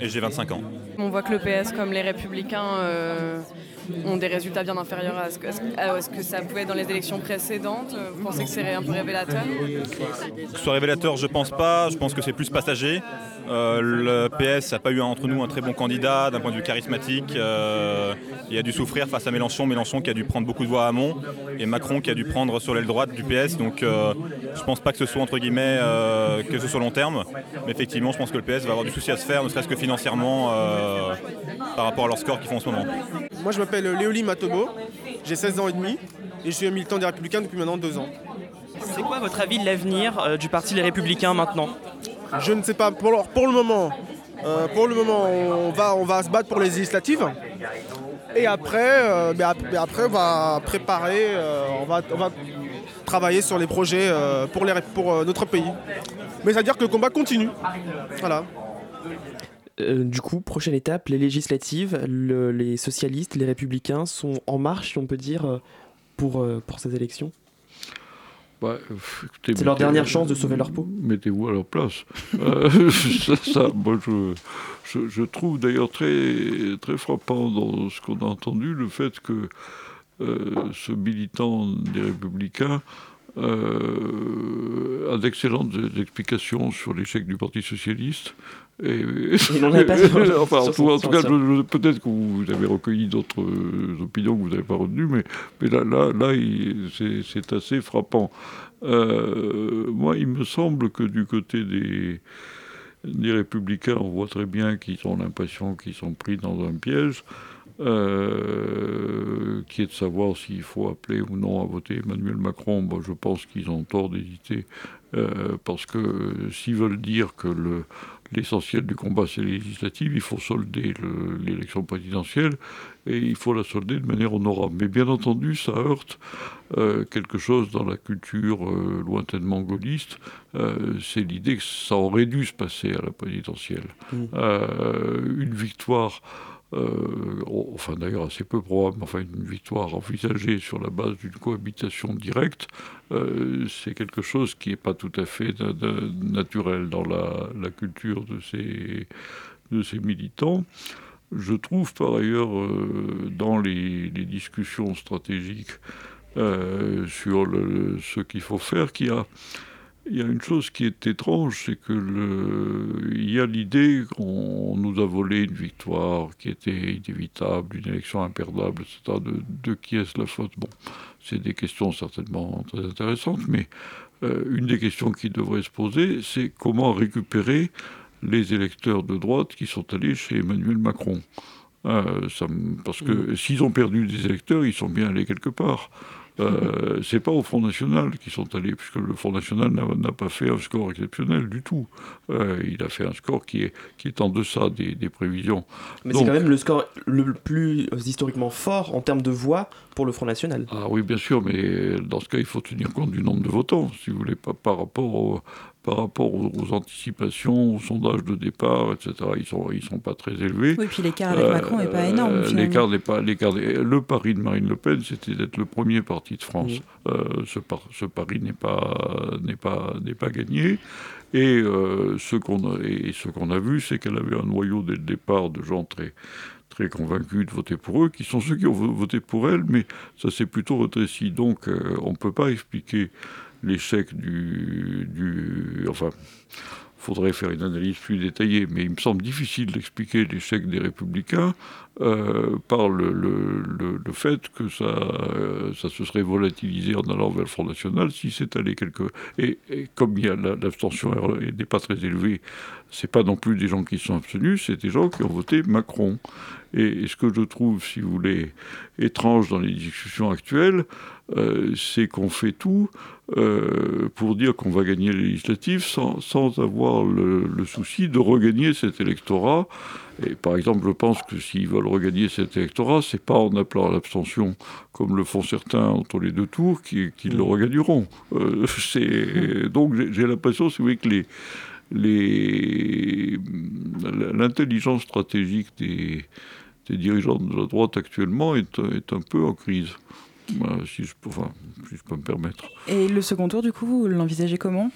Speaker 9: Et j'ai 25 ans.
Speaker 10: On voit que le PS comme les Républicains euh, ont des résultats bien inférieurs à ce, que, à ce que ça pouvait être dans les élections précédentes. Vous pensez que c'est un peu révélateur?
Speaker 9: Que ce soit révélateur, je pense pas. Je pense que c'est plus passager. Euh, le PS n'a pas eu entre nous un très bon candidat d'un point de vue charismatique. Euh, il a dû souffrir face à Mélenchon. Mélenchon qui a dû prendre beaucoup de voix à Hamon et Macron qui a dû prendre sur l'aile droite du PS. Donc euh, je pense pas que ce soit entre guillemets euh, que ce soit long terme. Mais effectivement, je pense que le PS va avoir du souci à se faire, ne serait-ce que financièrement euh, par rapport à leur score qu'ils font en ce moment.
Speaker 11: Moi, je m'appelle Léoli Matobo, j'ai 16 ans et demi et je suis militant des Républicains depuis maintenant deux ans.
Speaker 12: C'est quoi votre avis de l'avenir euh, du parti Les Républicains maintenant?
Speaker 11: Je ne sais pas, pour le, pour le moment, euh, pour le moment on, va, on va se battre pour les législatives. Et après, euh, ap- mais après on va préparer, on, va, on va travailler sur les projets pour, les, pour notre pays. Mais ça veut dire que le combat continue. Voilà.
Speaker 5: Euh, du coup, prochaine étape, les législatives, le- les socialistes, les républicains sont en marche, si on peut dire, euh, pour, euh, pour ces élections
Speaker 4: Bah,
Speaker 5: C'est leur dernière chance de sauver leur peau.
Speaker 4: Mettez-vous à leur place. Euh, ça, ça, moi, je, je, je trouve d'ailleurs très, très frappant dans ce qu'on a entendu le fait que euh, ce militant des Républicains euh, a d'excellentes explications sur l'échec du Parti Socialiste. Et,
Speaker 5: Il n'en avait pas sur-
Speaker 4: enfin, en tout, en cas, peut-être que vous avez recueilli d'autres euh, opinions que vous n'avez pas retenues, mais, mais là, là, là c'est assez frappant. Euh, moi, il me semble que du côté des, des républicains, on voit très bien qu'ils ont l'impression qu'ils sont pris dans un piège, euh, qui est de savoir s'il faut appeler ou non à voter Emmanuel Macron. Bon, je pense qu'ils ont tort d'hésiter, parce que s'ils veulent dire que le l'essentiel du combat c'est les législatives, il faut solder le- l'élection présidentielle et il faut la solder de manière honorable. Mais bien entendu, ça heurte euh, quelque chose dans la culture euh, lointainement gaulliste. Euh, c'est l'idée que ça aurait dû se passer à la présidentielle. Euh, une victoire. Euh, enfin d'ailleurs assez peu probable, enfin une victoire envisagée sur la base d'une cohabitation directe, euh, c'est quelque chose qui n'est pas tout à fait na- na- naturel dans la, culture de ces, militants. Je trouve par ailleurs euh, dans les, discussions stratégiques sur ce qu'il faut faire qu'il y a, il y a une chose qui est étrange, c'est que le, il y a l'idée qu'on nous a volé une victoire qui était inévitable, une élection imperdable, etc. De, de qui est-ce la faute? Bon, c'est des questions certainement très intéressantes, mais euh, une des questions qui devrait se poser, c'est comment récupérer les électeurs de droite qui sont allés chez Emmanuel Macron? Euh, ça parce que s'ils ont perdu des électeurs, ils sont bien allés quelque part. Euh, c'est pas au Front National qu'ils sont allés, puisque le Front National n'a pas fait un score exceptionnel du tout. Euh, il a fait un score qui est, qui est en deçà des, des prévisions.
Speaker 5: Mais c'est quand même le score le plus historiquement fort en termes de voix pour le Front National.
Speaker 4: Ah oui, bien sûr, mais dans ce cas, il faut tenir compte du nombre de votants, si vous voulez, pas par rapport, au- par rapport aux, aux anticipations, aux sondages de départ, etc. Ils sont, ils sont pas très élevés.
Speaker 2: Oui, puis l'écart avec Macron est pas énorme, finalement.
Speaker 4: L'écart n'est pas, l'écart n'est- le pari de Marine Le Pen, c'était d'être le premier parti de France. Euh, ce, par- ce pari n'est pas, n'est pas, n'est pas gagné. Et euh, ce qu'on a, et ce qu'on a vu, c'est qu'elle avait un noyau dès le départ de gens très très convaincus de voter pour eux, qui sont ceux qui ont vo- voté pour elle, mais ça s'est plutôt rétréci. Donc euh, on ne peut pas expliquer l'échec du, du... Enfin, faudrait faire une analyse plus détaillée, mais il me semble difficile d'expliquer l'échec des républicains euh, par le, le- le- fait que ça, euh, ça se serait volatilisé en allant vers le Front National si c'est allé quelque... Et, et comme l'abstention est- n'est pas très élevée, c'est pas non plus des gens qui sont abstenus, c'est des gens qui ont voté Macron. Et, ce que je trouve, si vous voulez, étrange dans les discussions actuelles, euh, c'est qu'on fait tout euh, pour dire qu'on va gagner les législatives sans, sans avoir le, souci de regagner cet électorat. Et par exemple, je pense que s'ils veulent regagner cet électorat, c'est pas en appelant à l'abstention, comme le font certains entre les deux tours, qu'ils le mm. regagneront. Euh, c'est donc j'ai l'impression, si vous voulez, que les l'intelligence stratégique des, des, dirigeants de la droite actuellement est, est un peu en crise. Si, je, enfin, si je peux me permettre.
Speaker 2: Et le second tour, du coup, vous l'envisagez comment?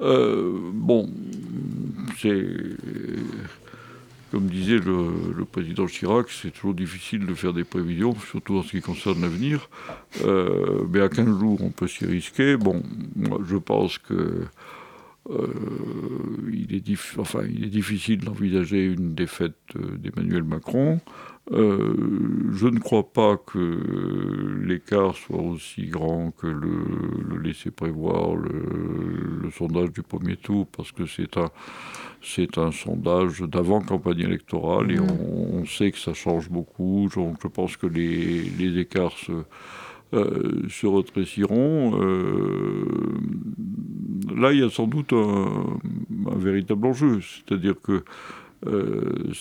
Speaker 4: Euh, Bon, c'est. Comme disait le, le, président Chirac, c'est toujours difficile de faire des prévisions, surtout en ce qui concerne l'avenir. Euh, mais à 15 jours, on peut s'y risquer. Bon, moi, je pense que il, est enfin, il, est difficile d'envisager une défaite euh, d'Emmanuel Macron. Euh, je ne crois pas que l'écart soit aussi grand que le, laisser prévoir le, sondage du premier tour, parce que c'est un, c'est un sondage d'avant-campagne électorale et mmh. on, sait que ça change beaucoup. Donc je pense que les, les écarts se euh, se retréciront. Euh, là, il y a sans doute un, véritable enjeu, c'est-à-dire que euh,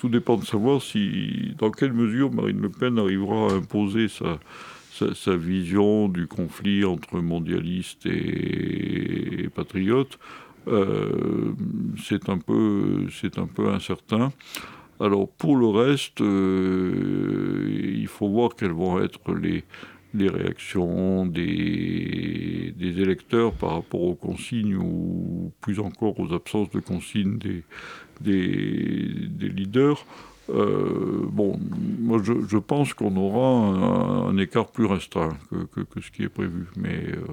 Speaker 4: tout dépend de savoir si, dans quelle mesure Marine Le Pen arrivera à imposer sa, vision du conflit entre mondialistes et, patriotes. c'est c'est un peu incertain. Alors pour le reste, euh, il faut voir quelles vont être les, réactions des, électeurs par rapport aux consignes ou plus encore aux absences de consignes des, leaders. Euh, bon, moi je, pense qu'on aura un, écart plus restreint que, que, ce qui est prévu. Mais, euh,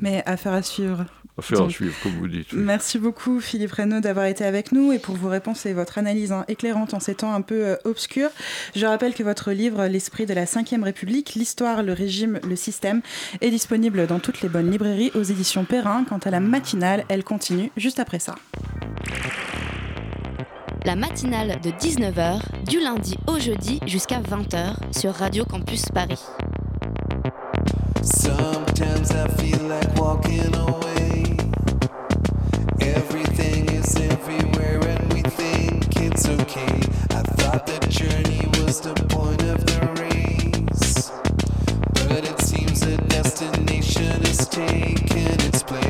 Speaker 2: mais affaire à suivre.
Speaker 4: Affaire à suivre, comme vous dites.
Speaker 2: Merci beaucoup Philippe Reynaud d'avoir été avec nous et pour vos réponses et votre analyse hein, éclairante en ces temps un peu euh, obscurs. Je rappelle que votre livre L'esprit de la Ve République, l'histoire, le régime, le système est disponible dans toutes les bonnes librairies aux éditions Perrin. Quant à la matinale, elle continue juste après ça
Speaker 1: la matinale de 19h du lundi au jeudi jusqu'à 20h sur Radio Campus Paris. Sometimes I feel like walking away. Everything is everywhere and we think it's okay. I thought the journey was the point of the race. But it seems the destination is taking its place.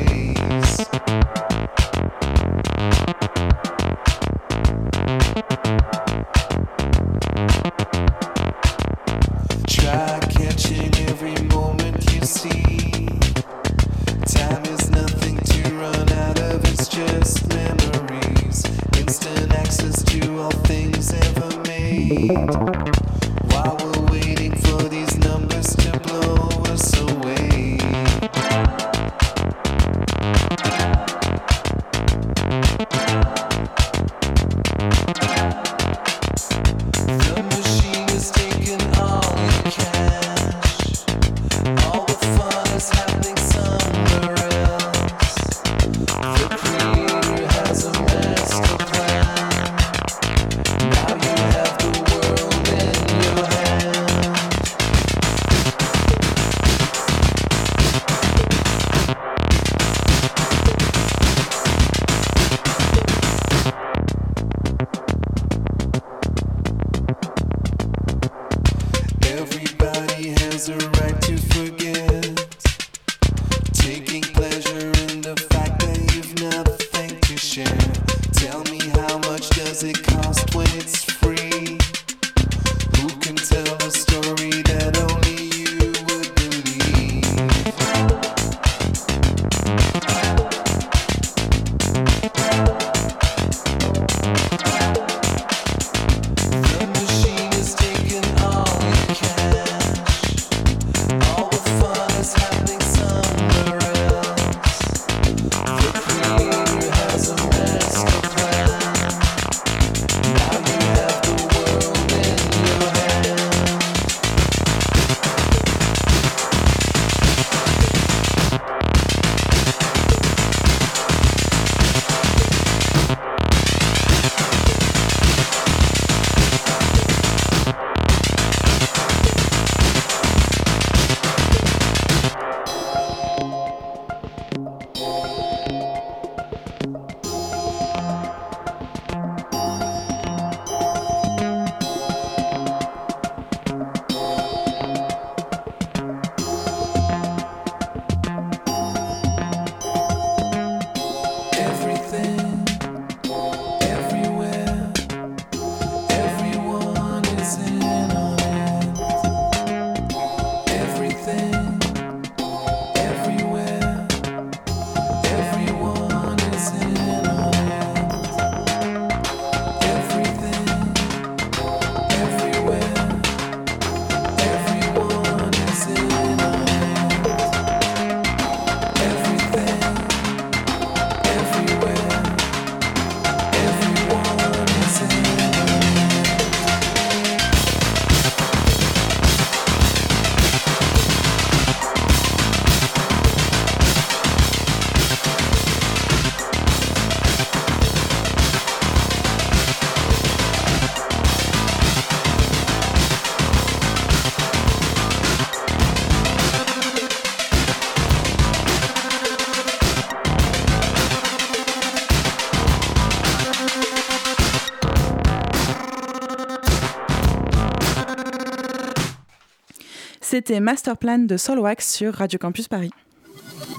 Speaker 2: C'était Masterplan de Solwax sur Radio Campus Paris.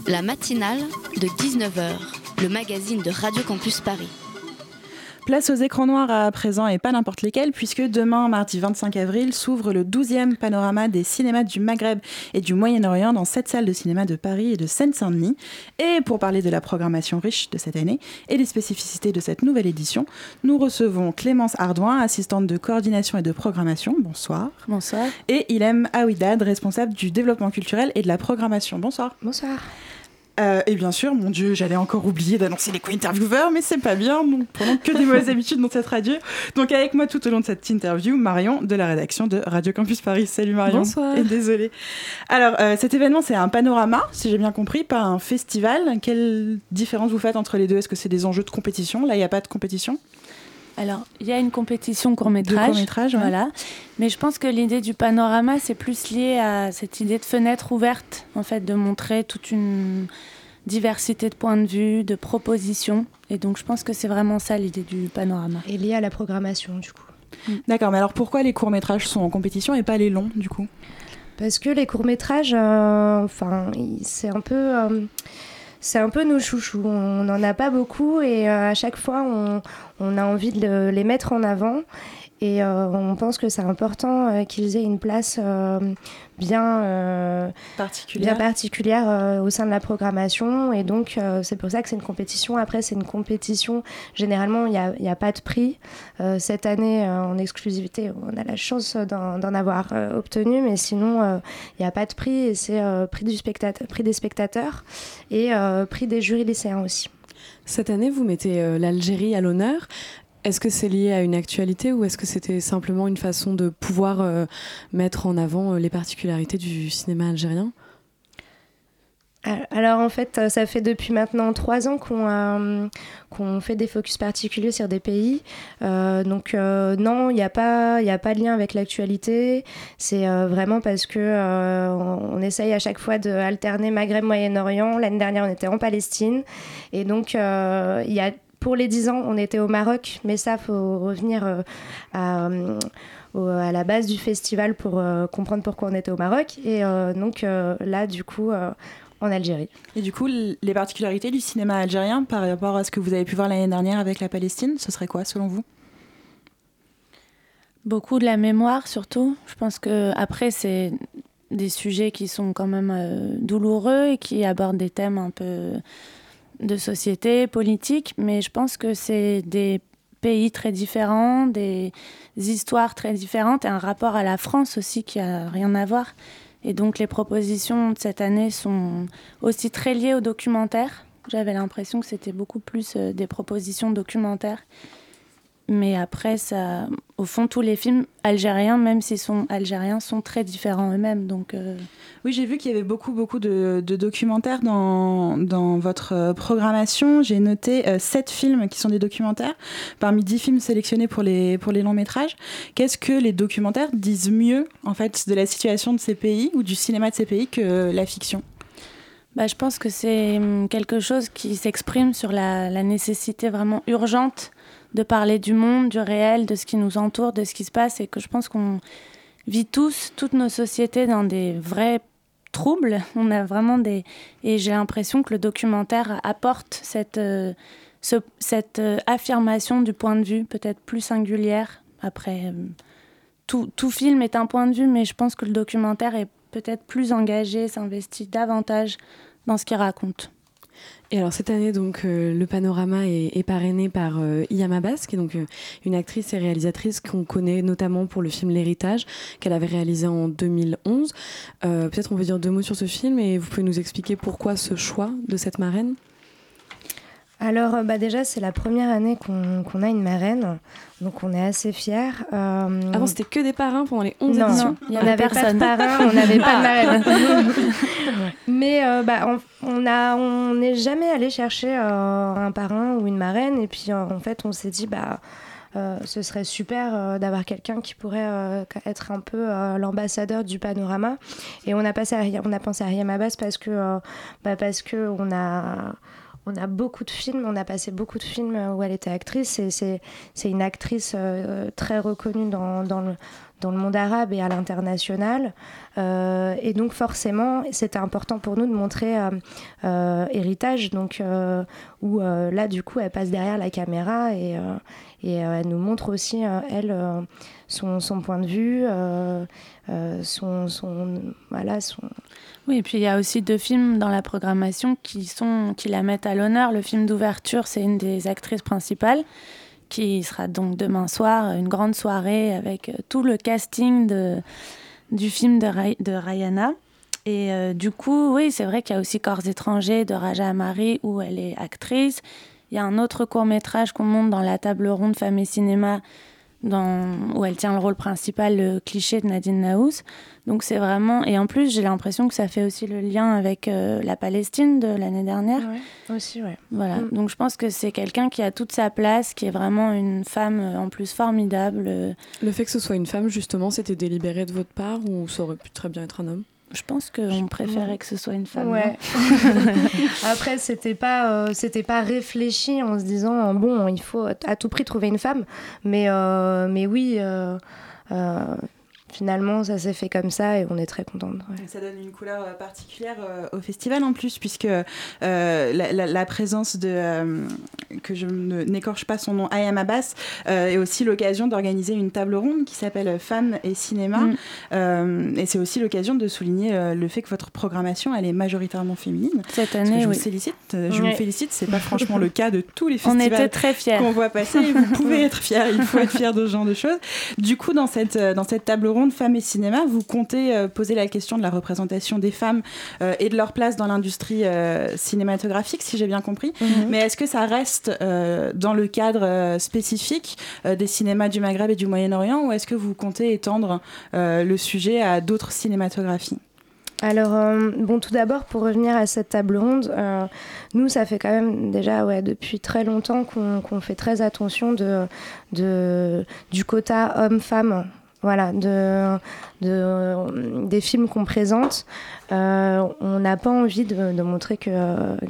Speaker 13: La matinale de 19h, le magazine de Radio Campus Paris.
Speaker 2: Place aux écrans noirs à présent et pas n'importe lesquels, puisque demain, mardi 25 avril, s'ouvre le 12e panorama des cinémas du Maghreb et du Moyen-Orient dans sept salles de cinéma de Paris et de Seine-Saint-Denis. Et pour parler de la programmation riche de cette année et des spécificités de cette nouvelle édition, nous recevons Clémence Ardouin, assistante de coordination et de programmation. Bonsoir.
Speaker 14: Bonsoir.
Speaker 2: Et Ilem Aouidad, responsable du développement culturel et de la programmation. Bonsoir.
Speaker 14: Bonsoir.
Speaker 2: Euh, et bien sûr, mon Dieu, j'allais encore oublier d'annoncer les co-intervieweurs, mais c'est pas bien, nous prenons que des mauvaises habitudes dans cette radio. Donc avec moi tout au long de cette interview, Marion de la rédaction de Radio Campus Paris. Salut Marion.
Speaker 14: Bonsoir.
Speaker 2: Et désolée. Alors euh, cet événement, c'est un panorama, si j'ai bien compris, pas un festival. Quelle différence vous faites entre les deux? Est-ce que c'est des enjeux de compétition? Là, il n'y a pas de compétition?
Speaker 14: Alors, il y a une compétition court-métrage.
Speaker 2: court-métrage, ouais.
Speaker 14: Voilà. Mais je pense que l'idée du panorama, c'est plus lié à cette idée de fenêtre ouverte, en fait, de montrer toute une diversité de points de vue, de propositions. Et donc, je pense que c'est vraiment ça l'idée du panorama.
Speaker 15: Et lié à la programmation, du coup.
Speaker 2: D'accord, mais alors pourquoi les courts-métrages sont en compétition et pas les longs, du coup?
Speaker 15: Parce que les courts-métrages, euh, enfin, c'est un peu. euh, c'est un peu nos chouchous. On n'en a pas beaucoup et euh, à chaque fois, on, on a envie de le- les mettre en avant. Et euh, on pense que c'est important euh, qu'ils aient une place euh, bien, euh,
Speaker 2: particulière,
Speaker 15: bien particulière euh, au sein de la programmation. Et donc, euh, c'est pour ça que c'est une compétition. Après, c'est une compétition. Généralement, il n'y a, pas de prix. Euh, cette année, euh, en exclusivité, on a la chance d'en avoir euh, obtenu. Mais sinon, euh, il n'y a pas de prix. Et c'est euh, prix, du spectateur, prix des spectateurs et euh, prix des jurys lycéens aussi.
Speaker 16: Cette année, vous mettez euh, l'Algérie à l'honneur. Est-ce que c'est lié à une actualité ou est-ce que c'était simplement une façon de pouvoir euh, mettre en avant euh, les particularités du cinéma algérien?
Speaker 15: Alors en fait, euh, ça fait depuis maintenant trois ans qu'on euh, qu'on fait des focus particuliers sur des pays. Euh, donc euh, non, il n'y a, pas- y a pas de lien avec l'actualité. C'est euh, vraiment parce que euh, on, essaye à chaque fois de alterner Maghreb-Moyen-Orient. L'année dernière, on était en Palestine. Et donc, euh, il y a, pour les 10 ans, on était au Maroc. Mais ça, faut revenir euh, à... euh, à la base du festival pour euh, comprendre pourquoi on était au Maroc. Et euh, donc euh, là, du coup, euh, en Algérie.
Speaker 2: Et du coup, les particularités du cinéma algérien par rapport à ce que vous avez pu voir l'année dernière avec la Palestine, ce serait quoi selon vous?
Speaker 14: Beaucoup de la mémoire, surtout. Je pense que après, c'est des sujets qui sont quand même euh, douloureux et qui abordent des thèmes un peu de société, politique, mais je pense que c'est des pays très différents, des histoires très différentes et un rapport à la France aussi qui a rien à voir. Et donc les propositions de cette année sont aussi très liées au documentaire. J'avais l'impression que c'était beaucoup plus euh, des propositions documentaires. Mais après, ça, au fond, tous les films algériens, même s'ils sont algériens, sont très différents eux-mêmes. Donc, euh,
Speaker 2: Oui, j'ai vu qu'il y avait beaucoup, beaucoup de, de documentaires dans, dans votre euh, programmation. J'ai noté euh, sept films qui sont des documentaires, parmi dix films sélectionnés pour les, pour les longs métrages. Qu'est-ce que les documentaires disent mieux, en fait, de la situation de ces pays ou du cinéma de ces pays que la fiction?
Speaker 14: Bah, je pense que c'est hum, quelque chose qui s'exprime sur la, la nécessité vraiment urgente de parler du monde, du réel, de ce qui nous entoure, de ce qui se passe, et que je pense qu'on vit tous, toutes nos sociétés, dans des vrais troubles. On a vraiment des... Et j'ai l'impression que le documentaire apporte cette, euh, ce- cette euh, affirmation du point de vue peut-être plus singulière. Après, euh, tout, tout film est un point de vue, mais je pense que le documentaire est peut-être plus engagé, s'investit davantage dans ce qu'il raconte.
Speaker 16: Et alors cette année, donc, euh, le panorama est, est parrainé par euh, Iyam Abbas, qui est donc euh, une actrice et réalisatrice qu'on connaît notamment pour le film L'Héritage, qu'elle avait réalisé en 2011. Euh, Peut-être on peut dire deux mots sur ce film et vous pouvez nous expliquer pourquoi ce choix de cette marraine?
Speaker 15: Alors euh, bah déjà c'est la première année qu'on qu'on a une marraine, donc on est assez fiers. Euh,
Speaker 16: Avant c'était que des parrains pendant les 11
Speaker 15: non,
Speaker 16: éditions
Speaker 15: il n'y avait pas de parrain, on n'avait pas de marraine. Mais euh, bah, on on a- on n'est jamais allé chercher euh, un parrain ou une marraine et puis euh, en fait on s'est dit bah euh, ce serait super euh, d'avoir quelqu'un qui pourrait euh, être un peu euh, l'ambassadeur du panorama et on a passé à, on a pensé à Riyam Abbas parce que euh, bah, parce que on a on a beaucoup de films, on a passé beaucoup de films où elle était actrice et c'est une actrice euh, très reconnue dans, le, dans le monde arabe et à l'international. Euh, et donc forcément, c'était important pour nous de montrer Héritage, donc où là du coup elle passe derrière la caméra et, et elle nous montre aussi elle son, son, point de vue, son, son, voilà son.
Speaker 14: Oui, et puis il y a aussi deux films dans la programmation qui sont qui la mettent à l'honneur. Le film d'ouverture, c'est une des actrices principales qui sera donc demain soir, une grande soirée avec euh, tout le casting de, du film de, de Rayana. Et euh, du coup, oui, c'est vrai qu'il y a aussi Corps étrangers de Raja Amari où elle est actrice. Il y a un autre court métrage qu'on monte dans la table ronde Femmes et Cinéma dans, où elle tient le rôle principal, le cliché de Nadine Naous. Donc c'est vraiment... Et en plus, j'ai l'impression que ça fait aussi le lien avec euh, la Palestine de l'année dernière.
Speaker 15: Ouais, aussi, ouais.
Speaker 14: Voilà,
Speaker 15: Mm.
Speaker 14: donc je pense que c'est quelqu'un qui a toute sa place, qui est vraiment une femme euh, en plus formidable. euh.
Speaker 16: Le fait que ce soit une femme, justement, c'était délibéré de votre part ou ça aurait pu très bien être un homme?
Speaker 14: Je pense qu'on préférait que ce soit une femme.
Speaker 15: Ouais. Après, c'était pas, euh, c'était pas réfléchi en se disant bon, il faut à tout prix trouver une femme. Mais, euh, mais oui, euh, euh, finalement, ça s'est fait comme ça et on est très contente. ouais.
Speaker 2: Ça donne une couleur euh, particulière euh, au festival en plus, puisque euh, la, la- la présence de, euh, que je n'écorche pas son nom, Ayam Abbas, euh, est aussi l'occasion d'organiser une table ronde qui s'appelle Femmes et Cinéma.
Speaker 14: Mm.
Speaker 2: Euh, et c'est aussi l'occasion de souligner euh, le fait que votre programmation, elle est majoritairement féminine.
Speaker 14: Cette année,
Speaker 2: je
Speaker 14: oui.
Speaker 2: vous félicite, euh, je
Speaker 14: Ouais.
Speaker 2: vous félicite, c'est pas franchement le cas de tous les
Speaker 14: On
Speaker 2: festivals qu'on voit passer. Vous pouvez être fiers, il faut être fier de ce genre de choses. Du coup, dans cette, dans cette table ronde Femmes et Cinéma, vous comptez euh, poser la question de la représentation des femmes euh, et de leur place dans l'industrie euh, cinématographique, si j'ai bien compris.
Speaker 15: Mhm.
Speaker 2: Mais est-ce que ça reste dans le cadre spécifique des cinémas du Maghreb et du Moyen-Orient ou est-ce que vous comptez étendre le sujet à d'autres cinématographies?
Speaker 15: Alors, euh, bon, tout d'abord, pour revenir à cette table ronde, euh, nous, ça fait quand même déjà ouais, depuis très longtemps qu'on fait très attention de, de, du quota homme-femme. Voilà, de, de, des films qu'on présente, euh, on n'a pas envie de, montrer que,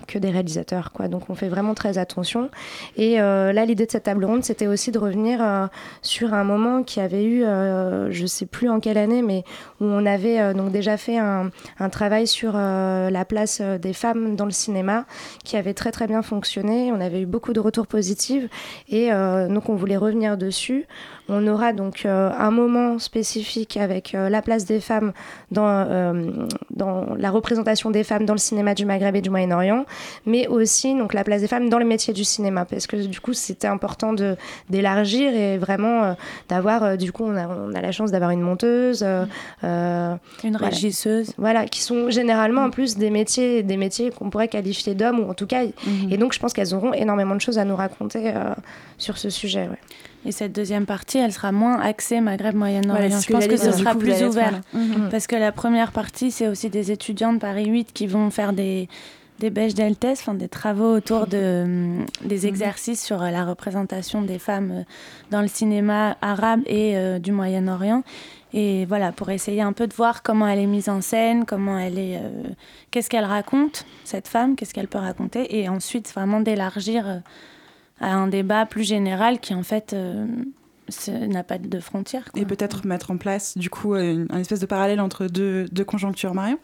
Speaker 15: que des réalisateurs. Quoi. Donc on fait vraiment très attention. Et euh, là, l'idée de cette table ronde, c'était aussi de revenir euh, sur un moment qui avait eu, je sais plus en quelle année, mais où on avait donc déjà fait un, un travail sur la place des femmes dans le cinéma, qui avait très très bien fonctionné. On avait eu beaucoup de retours positifs et donc on voulait revenir dessus. On aura donc un moment spécifique avec euh, la place des femmes dans, euh, dans la représentation des femmes dans le cinéma du Maghreb et du Moyen-Orient, mais aussi donc la place des femmes dans le métier du cinéma, parce que du coup c'était important d'élargir et vraiment euh, d'avoir du coup on a, on a la chance d'avoir une monteuse, euh,
Speaker 14: Une
Speaker 15: voilà.
Speaker 14: régisseuse.
Speaker 15: voilà, qui sont généralement en plus des métiers des métiers qu'on pourrait qualifier d'hommes ou en tout cas
Speaker 14: Mhm.
Speaker 15: et donc je pense qu'elles auront énormément de choses à nous raconter sur ce sujet. Ouais.
Speaker 14: Et cette deuxième partie, elle sera moins axée Maghreb Moyen-Orient.
Speaker 15: Voilà, c'est ce
Speaker 14: je
Speaker 15: que
Speaker 14: pense que ce sera
Speaker 15: coup,
Speaker 14: plus ouvert.
Speaker 15: là. Mhm.
Speaker 14: Parce que la première partie, c'est aussi des étudiants de Paris 8 qui vont faire des, des bêches d'Eltes, enfin des travaux autour de, hum, des exercices sur euh, la représentation des femmes euh, dans le cinéma arabe et euh, du Moyen-Orient. Et voilà, pour essayer un peu de voir comment elle est mise en scène, comment elle est, euh, qu'est-ce qu'elle raconte, cette femme, qu'est-ce qu'elle peut raconter, et ensuite vraiment d'élargir euh, à un débat plus général qui en fait euh, n'a pas de frontières.
Speaker 2: Et peut-être mettre en place, du coup, une, un espèce de parallèle entre deux, deux conjonctures, Marion?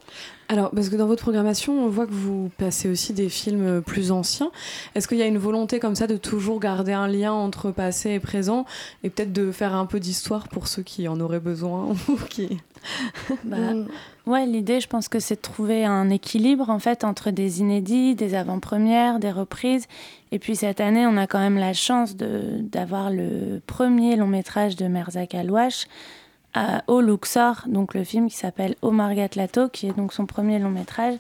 Speaker 16: Alors, parce que dans votre programmation, on voit que vous passez aussi des films plus anciens. Est-ce qu'il y a une volonté comme ça de toujours garder un lien entre passé et présent et peut-être de faire un peu d'histoire pour ceux qui en auraient besoin ou qui...
Speaker 14: Bah, Ouais, l'idée, je pense que c'est de trouver un équilibre en fait entre des inédits, des avant-premières, des reprises. Et puis cette année, on a quand même la chance d'avoir le premier long métrage de Merzak Alouache à- au Luxor, donc le film qui s'appelle Omar Gatlato, qui est donc son premier long métrage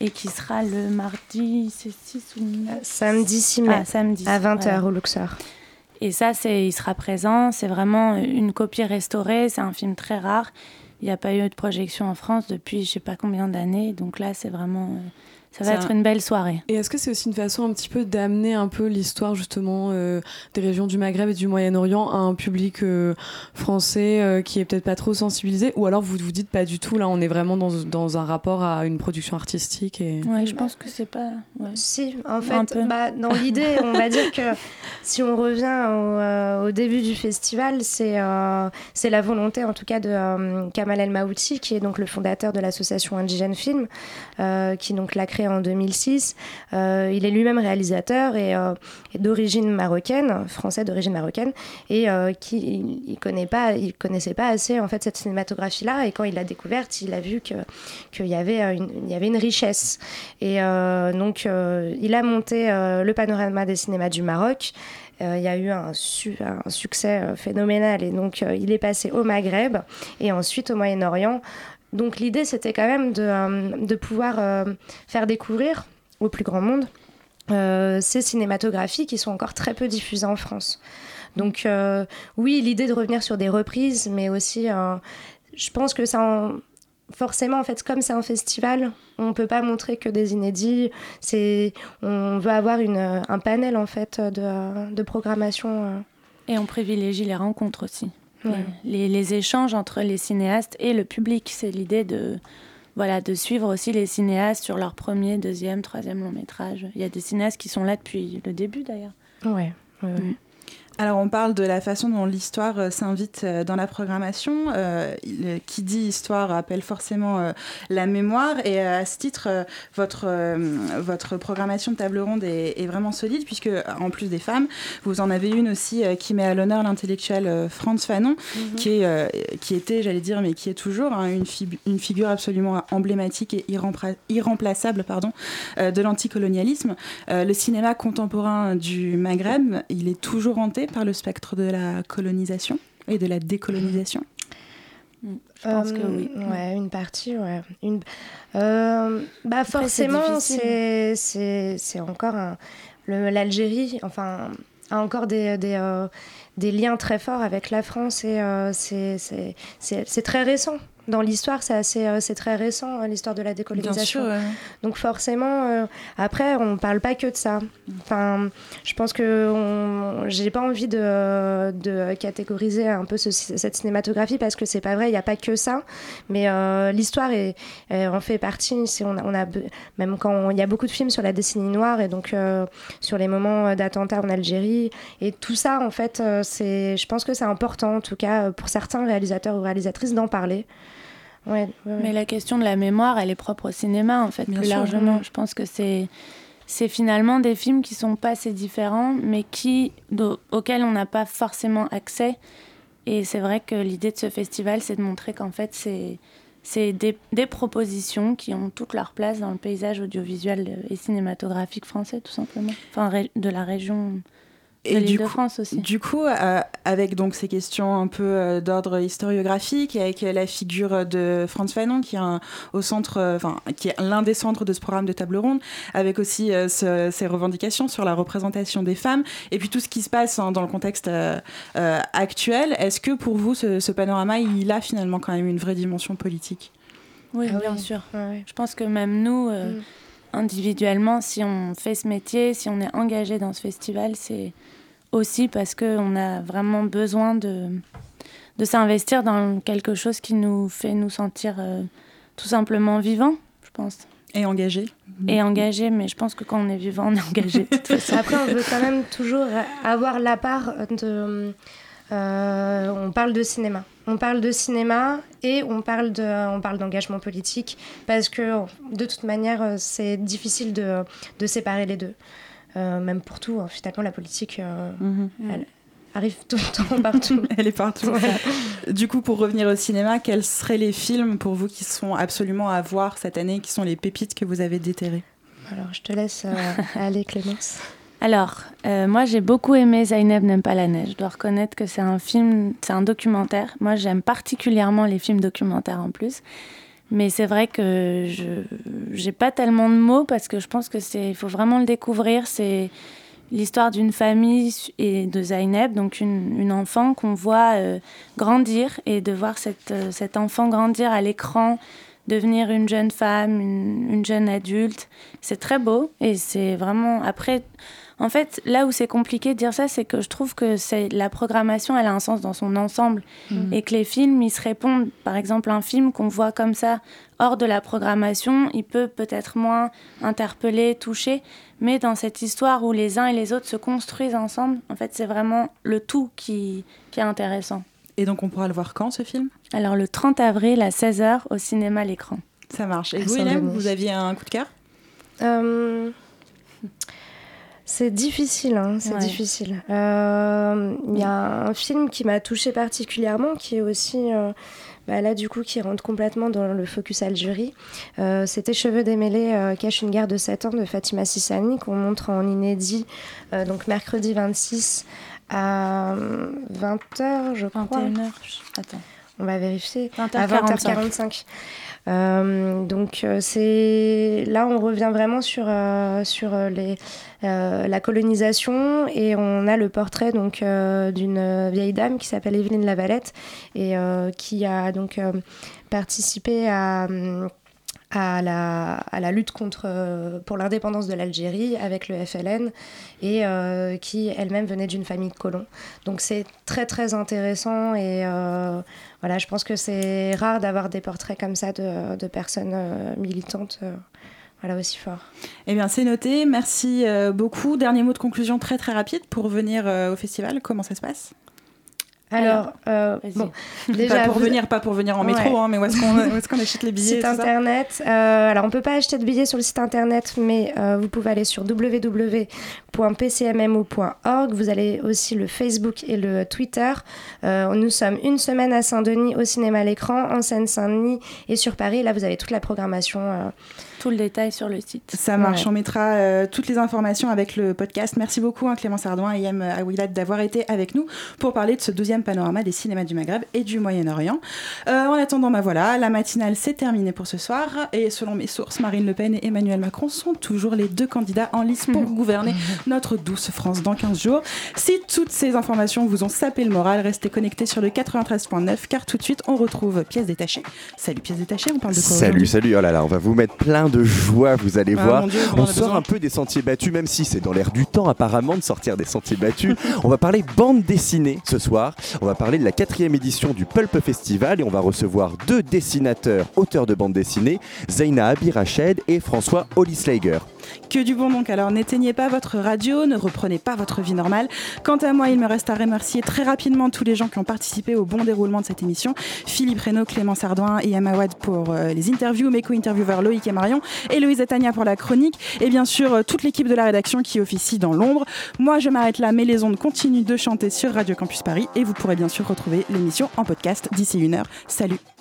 Speaker 14: et qui sera le mardi, c'est 6 ou 9
Speaker 15: Samedi 6 mai,
Speaker 14: Ah, samedi,
Speaker 15: à 20h
Speaker 14: voilà.
Speaker 15: au Luxor.
Speaker 14: Et ça, il sera présent. C'est vraiment une copie restaurée. C'est un film très rare. Il n'y a pas eu de projection en France depuis je sais pas combien d'années. Donc là, c'est vraiment, euh, ça va être une belle soirée.
Speaker 16: Et est-ce que c'est aussi une façon un petit peu d'amener un peu l'histoire justement euh, des régions du Maghreb et du Moyen-Orient à un public euh, français euh, qui est peut-être pas trop sensibilisé? Ou alors vous vous dites pas du tout, là on est vraiment dans, dans un rapport à une production artistique et...
Speaker 14: Ouais, je pense que c'est pas... Ouais.
Speaker 15: Si, en fait, bah, dans l'idée, on va dire que si on revient au, au début du festival, c'est c'est la volonté en tout cas de Kamal El Maouti, qui est donc le fondateur de l'association Indigène Film, qui donc l'a créé en 2006. Euh, il est lui-même réalisateur et, euh, d'origine marocaine, français d'origine marocaine, et euh, qui il, il connaissait pas assez en fait cette cinématographie-là. Et quand il l'a découverte, il a vu que qu'il y avait une, richesse. Et donc il a monté le panorama des cinémas du Maroc. il y a eu un succès phénoménal et donc il est passé au Maghreb et ensuite au Moyen-Orient donc l'idée, c'était quand même de, euh, pouvoir euh, faire découvrir au plus grand monde euh, ces cinématographies qui sont encore très peu diffusées en France. Donc oui, l'idée de revenir sur des reprises, mais aussi, je pense que ça... forcément, en fait, comme c'est un festival, on ne peut pas montrer que des inédits. C'est, on veut avoir une, un panel en fait de, de programmation.
Speaker 14: Et on privilégie les rencontres aussi les, échanges entre les cinéastes et le public. C'est l'idée de, voilà, de suivre aussi les cinéastes sur leur premier, deuxième, troisième long métrage. Il y a des cinéastes qui sont là depuis le début d'ailleurs.
Speaker 15: Ouais. ouais,
Speaker 2: mm. Alors on parle de la façon dont l'histoire euh, s'invite euh, dans la programmation. Euh, qui dit histoire appelle forcément la mémoire. Et à ce titre, votre, votre programmation de table ronde est, vraiment solide puisque en plus des femmes, vous en avez une aussi qui met à l'honneur l'intellectuel Franz Fanon, mhm. qui, est, qui était, j'allais dire, mais qui est toujours hein, une, une, figure absolument emblématique et irremplaçable pardon, de l'anticolonialisme. le cinéma contemporain du Maghreb, il est toujours hanté par le spectre de la colonisation et de la décolonisation
Speaker 15: mm. je pense que oui. Euh, ouais, une partie, ouais. Une, euh, bah forcément, c'est c'est encore l'Algérie, enfin, a encore des, des, euh, des, liens très forts avec la France et c'est très récent dans l'histoire, c'est assez, euh, c'est très récent, hein, l'histoire de la décolonisation. Donc forcément, euh, après, on parle pas que de ça. Enfin, je pense que j'ai pas envie de, de, catégoriser un peu cette cinématographie parce que c'est pas vrai, il n'y a pas que ça. Mais euh, l'histoire est, en fait partie. Si on, a, on a même quand il y a beaucoup de films sur la décennie noire et donc sur les moments d'attentats en Algérie et tout ça, en fait, c'est, je pense que c'est important, en tout cas pour certains réalisateurs ou réalisatrices, d'en parler.
Speaker 14: Mais la question de la mémoire, elle est propre au cinéma, en fait, plus largement. Je pense que c'est c'est finalement des films qui sont pas assez différents, mais qui, auxquels on n'a pas forcément accès. Et c'est vrai que l'idée de ce festival, c'est de montrer qu'en fait, c'est c'est des, des, propositions qui ont toute leur place dans le paysage audiovisuel et cinématographique français, tout simplement. Enfin, de la région et du coup, France aussi.
Speaker 2: Du coup, euh, avec donc ces questions un peu euh, d'ordre historiographique et avec la figure de Franz Fanon qui est au centre, euh, enfin qui est l'un des centres de ce programme de table ronde, avec aussi ces revendications sur la représentation des femmes et puis tout ce qui se passe hein, dans le contexte actuel. Est-ce que pour vous, ce, panorama, il a finalement quand même une vraie dimension politique?
Speaker 14: Oui, ah bien sûr. Je pense que même nous. Mm. individuellement, si on fait ce métier, si on est engagé dans ce festival, c'est aussi parce qu'on a vraiment besoin de, de s'investir dans quelque chose qui nous fait nous sentir euh, tout simplement vivants, je pense.
Speaker 2: Et engagés.
Speaker 14: Et engagés, mais je pense que quand on est vivant, on est engagé.
Speaker 15: Après, on veut quand même toujours avoir la part de... Euh, on parle de cinéma. On parle de cinéma et on parle de, on parle d'engagement politique parce que de toute manière, c'est difficile de, de séparer les deux. Euh, même pour tout. Hein. Finalement, la politique, euh, mhm. elle arrive tout le temps partout.
Speaker 2: elle est partout. Du coup, pour revenir au cinéma, quels seraient les films pour vous qui sont absolument à voir cette année, qui sont les pépites que vous avez déterrées
Speaker 15: Alors, je te laisse euh, aller, Clémence.
Speaker 14: Alors, moi j'ai beaucoup aimé Zainab n'aime pas la neige. Je dois reconnaître que c'est un film, c'est un documentaire. Moi j'aime particulièrement les films documentaires en plus. Mais c'est vrai que je n'ai pas tellement de mots parce que je pense que c'est faut vraiment le découvrir. C'est l'histoire d'une famille et de Zainab, donc une, une enfant qu'on voit euh, grandir et de voir cette, euh, cet enfant grandir à l'écran devenir une jeune femme, une, une jeune adulte. C'est très beau et c'est vraiment après. En fait, là où c'est compliqué de dire ça, c'est que je trouve que c'est la programmation, elle a un sens dans son ensemble
Speaker 8: Mm.
Speaker 14: et que les films, ils se répondent. Par exemple, un film qu'on voit comme ça hors de la programmation, il peut peut-être moins interpeller, toucher, mais dans cette histoire où les uns et les autres se construisent ensemble, en fait, c'est vraiment le tout qui, qui est intéressant.
Speaker 2: Et donc, on pourra le voir quand ce film?
Speaker 14: Alors, le 30 avril à 16h au cinéma à l'écran.
Speaker 2: Ça marche. Et
Speaker 15: Ah,
Speaker 2: vous, Hélène, vous aviez un coup de cœur?
Speaker 15: Euh, C'est difficile, hein, c'est
Speaker 14: Ouais.
Speaker 15: difficile. Euh, Il y a un film qui m'a touchée particulièrement, qui est aussi, euh, bah là du coup, qui rentre complètement dans le focus Algérie. Euh, C'était Cheveux démêlés, euh, cache une guerre de 7 ans de Fatima Sissani, qu'on montre en inédit, donc mercredi 26 à 20h, je crois.
Speaker 14: 21h, attends.
Speaker 15: On va vérifier.
Speaker 14: 20h45.
Speaker 15: À 20h45. Euh, donc euh, c'est là on revient vraiment sur euh, sur les la colonisation et on a le portrait donc euh, d'une vieille dame qui s'appelle Evelyne Lavalette et euh, qui a donc euh, participé à la, lutte contre, euh, pour l'indépendance de l'Algérie avec le FLN et euh, qui elle-même venait d'une famille de colons. Donc c'est très très intéressant et euh, voilà, je pense que c'est rare d'avoir des portraits comme ça de, personnes euh, militantes euh, voilà, aussi forts.
Speaker 2: Eh bien, c'est noté. Merci euh, beaucoup. Dernier mot de conclusion très très rapide pour venir euh, au festival. Comment ça se passe?
Speaker 15: Alors, euh, bon,
Speaker 2: pas pour
Speaker 15: vous-
Speaker 2: venir, pas pour venir en métro,
Speaker 15: Ouais.
Speaker 2: hein, mais où est-ce qu'on est-ce qu'on achète les billets
Speaker 15: Site internet. euh, alors, on peut pas acheter de billets sur le site internet, mais euh, vous pouvez aller sur www.pcmmo.org. Vous allez aussi le Facebook et le Twitter. Euh, nous sommes une semaine à Saint-Denis au cinéma à l'écran, en Seine-Saint-Denis et sur Paris. Là, vous avez toute la programmation.
Speaker 14: Tout le détail sur le site.
Speaker 2: Ça marche,
Speaker 15: Ouais.
Speaker 2: on mettra euh, toutes les informations avec le podcast. Merci beaucoup hein, Clément Sardouin et Yem Aouilad d'avoir été avec nous pour parler de ce deuxième panorama des cinémas du Maghreb et du Moyen-Orient. Euh, en attendant, bah voilà, la matinale c'est terminé pour ce soir et selon mes sources, Marine Le Pen et Emmanuel Macron sont toujours les deux candidats en lice pour gouverner notre douce France dans 15 jours. Si toutes ces informations vous ont sapé le moral, restez connectés sur le 93.9 car tout de suite on retrouve Pièces détachées. Salut Pièces détachées, on parle de quoi
Speaker 17: Salut, salut, oh là là, on va vous mettre plein de joie, vous allez
Speaker 2: Ah,
Speaker 17: voir.
Speaker 2: Dieu, on
Speaker 17: sort
Speaker 2: besoin.
Speaker 17: un peu des sentiers battus, même si c'est dans l'air du temps apparemment de sortir des sentiers battus. on va parler bande dessinée ce soir. On va parler de la quatrième édition du Pulp Festival et on va recevoir deux dessinateurs, auteurs de bande dessinée, Zaina Abirached et François Olislager.
Speaker 2: Que du bon donc, alors n'éteignez pas votre radio, ne reprenez pas votre vie normale. Quant à moi, il me reste à remercier très rapidement tous les gens qui ont participé au bon déroulement de cette émission. Philippe Reynaud, Clément Sardouin et Amawad pour euh, les interviews, mes co-intervieweurs Loïc et Marion, et Louise et Tania pour la chronique, et bien sûr euh, toute l'équipe de la rédaction qui officie dans l'ombre. Moi, je m'arrête là, mais les ondes continuent de chanter sur Radio Campus Paris, et vous pourrez bien sûr retrouver l'émission en podcast d'ici une heure. Salut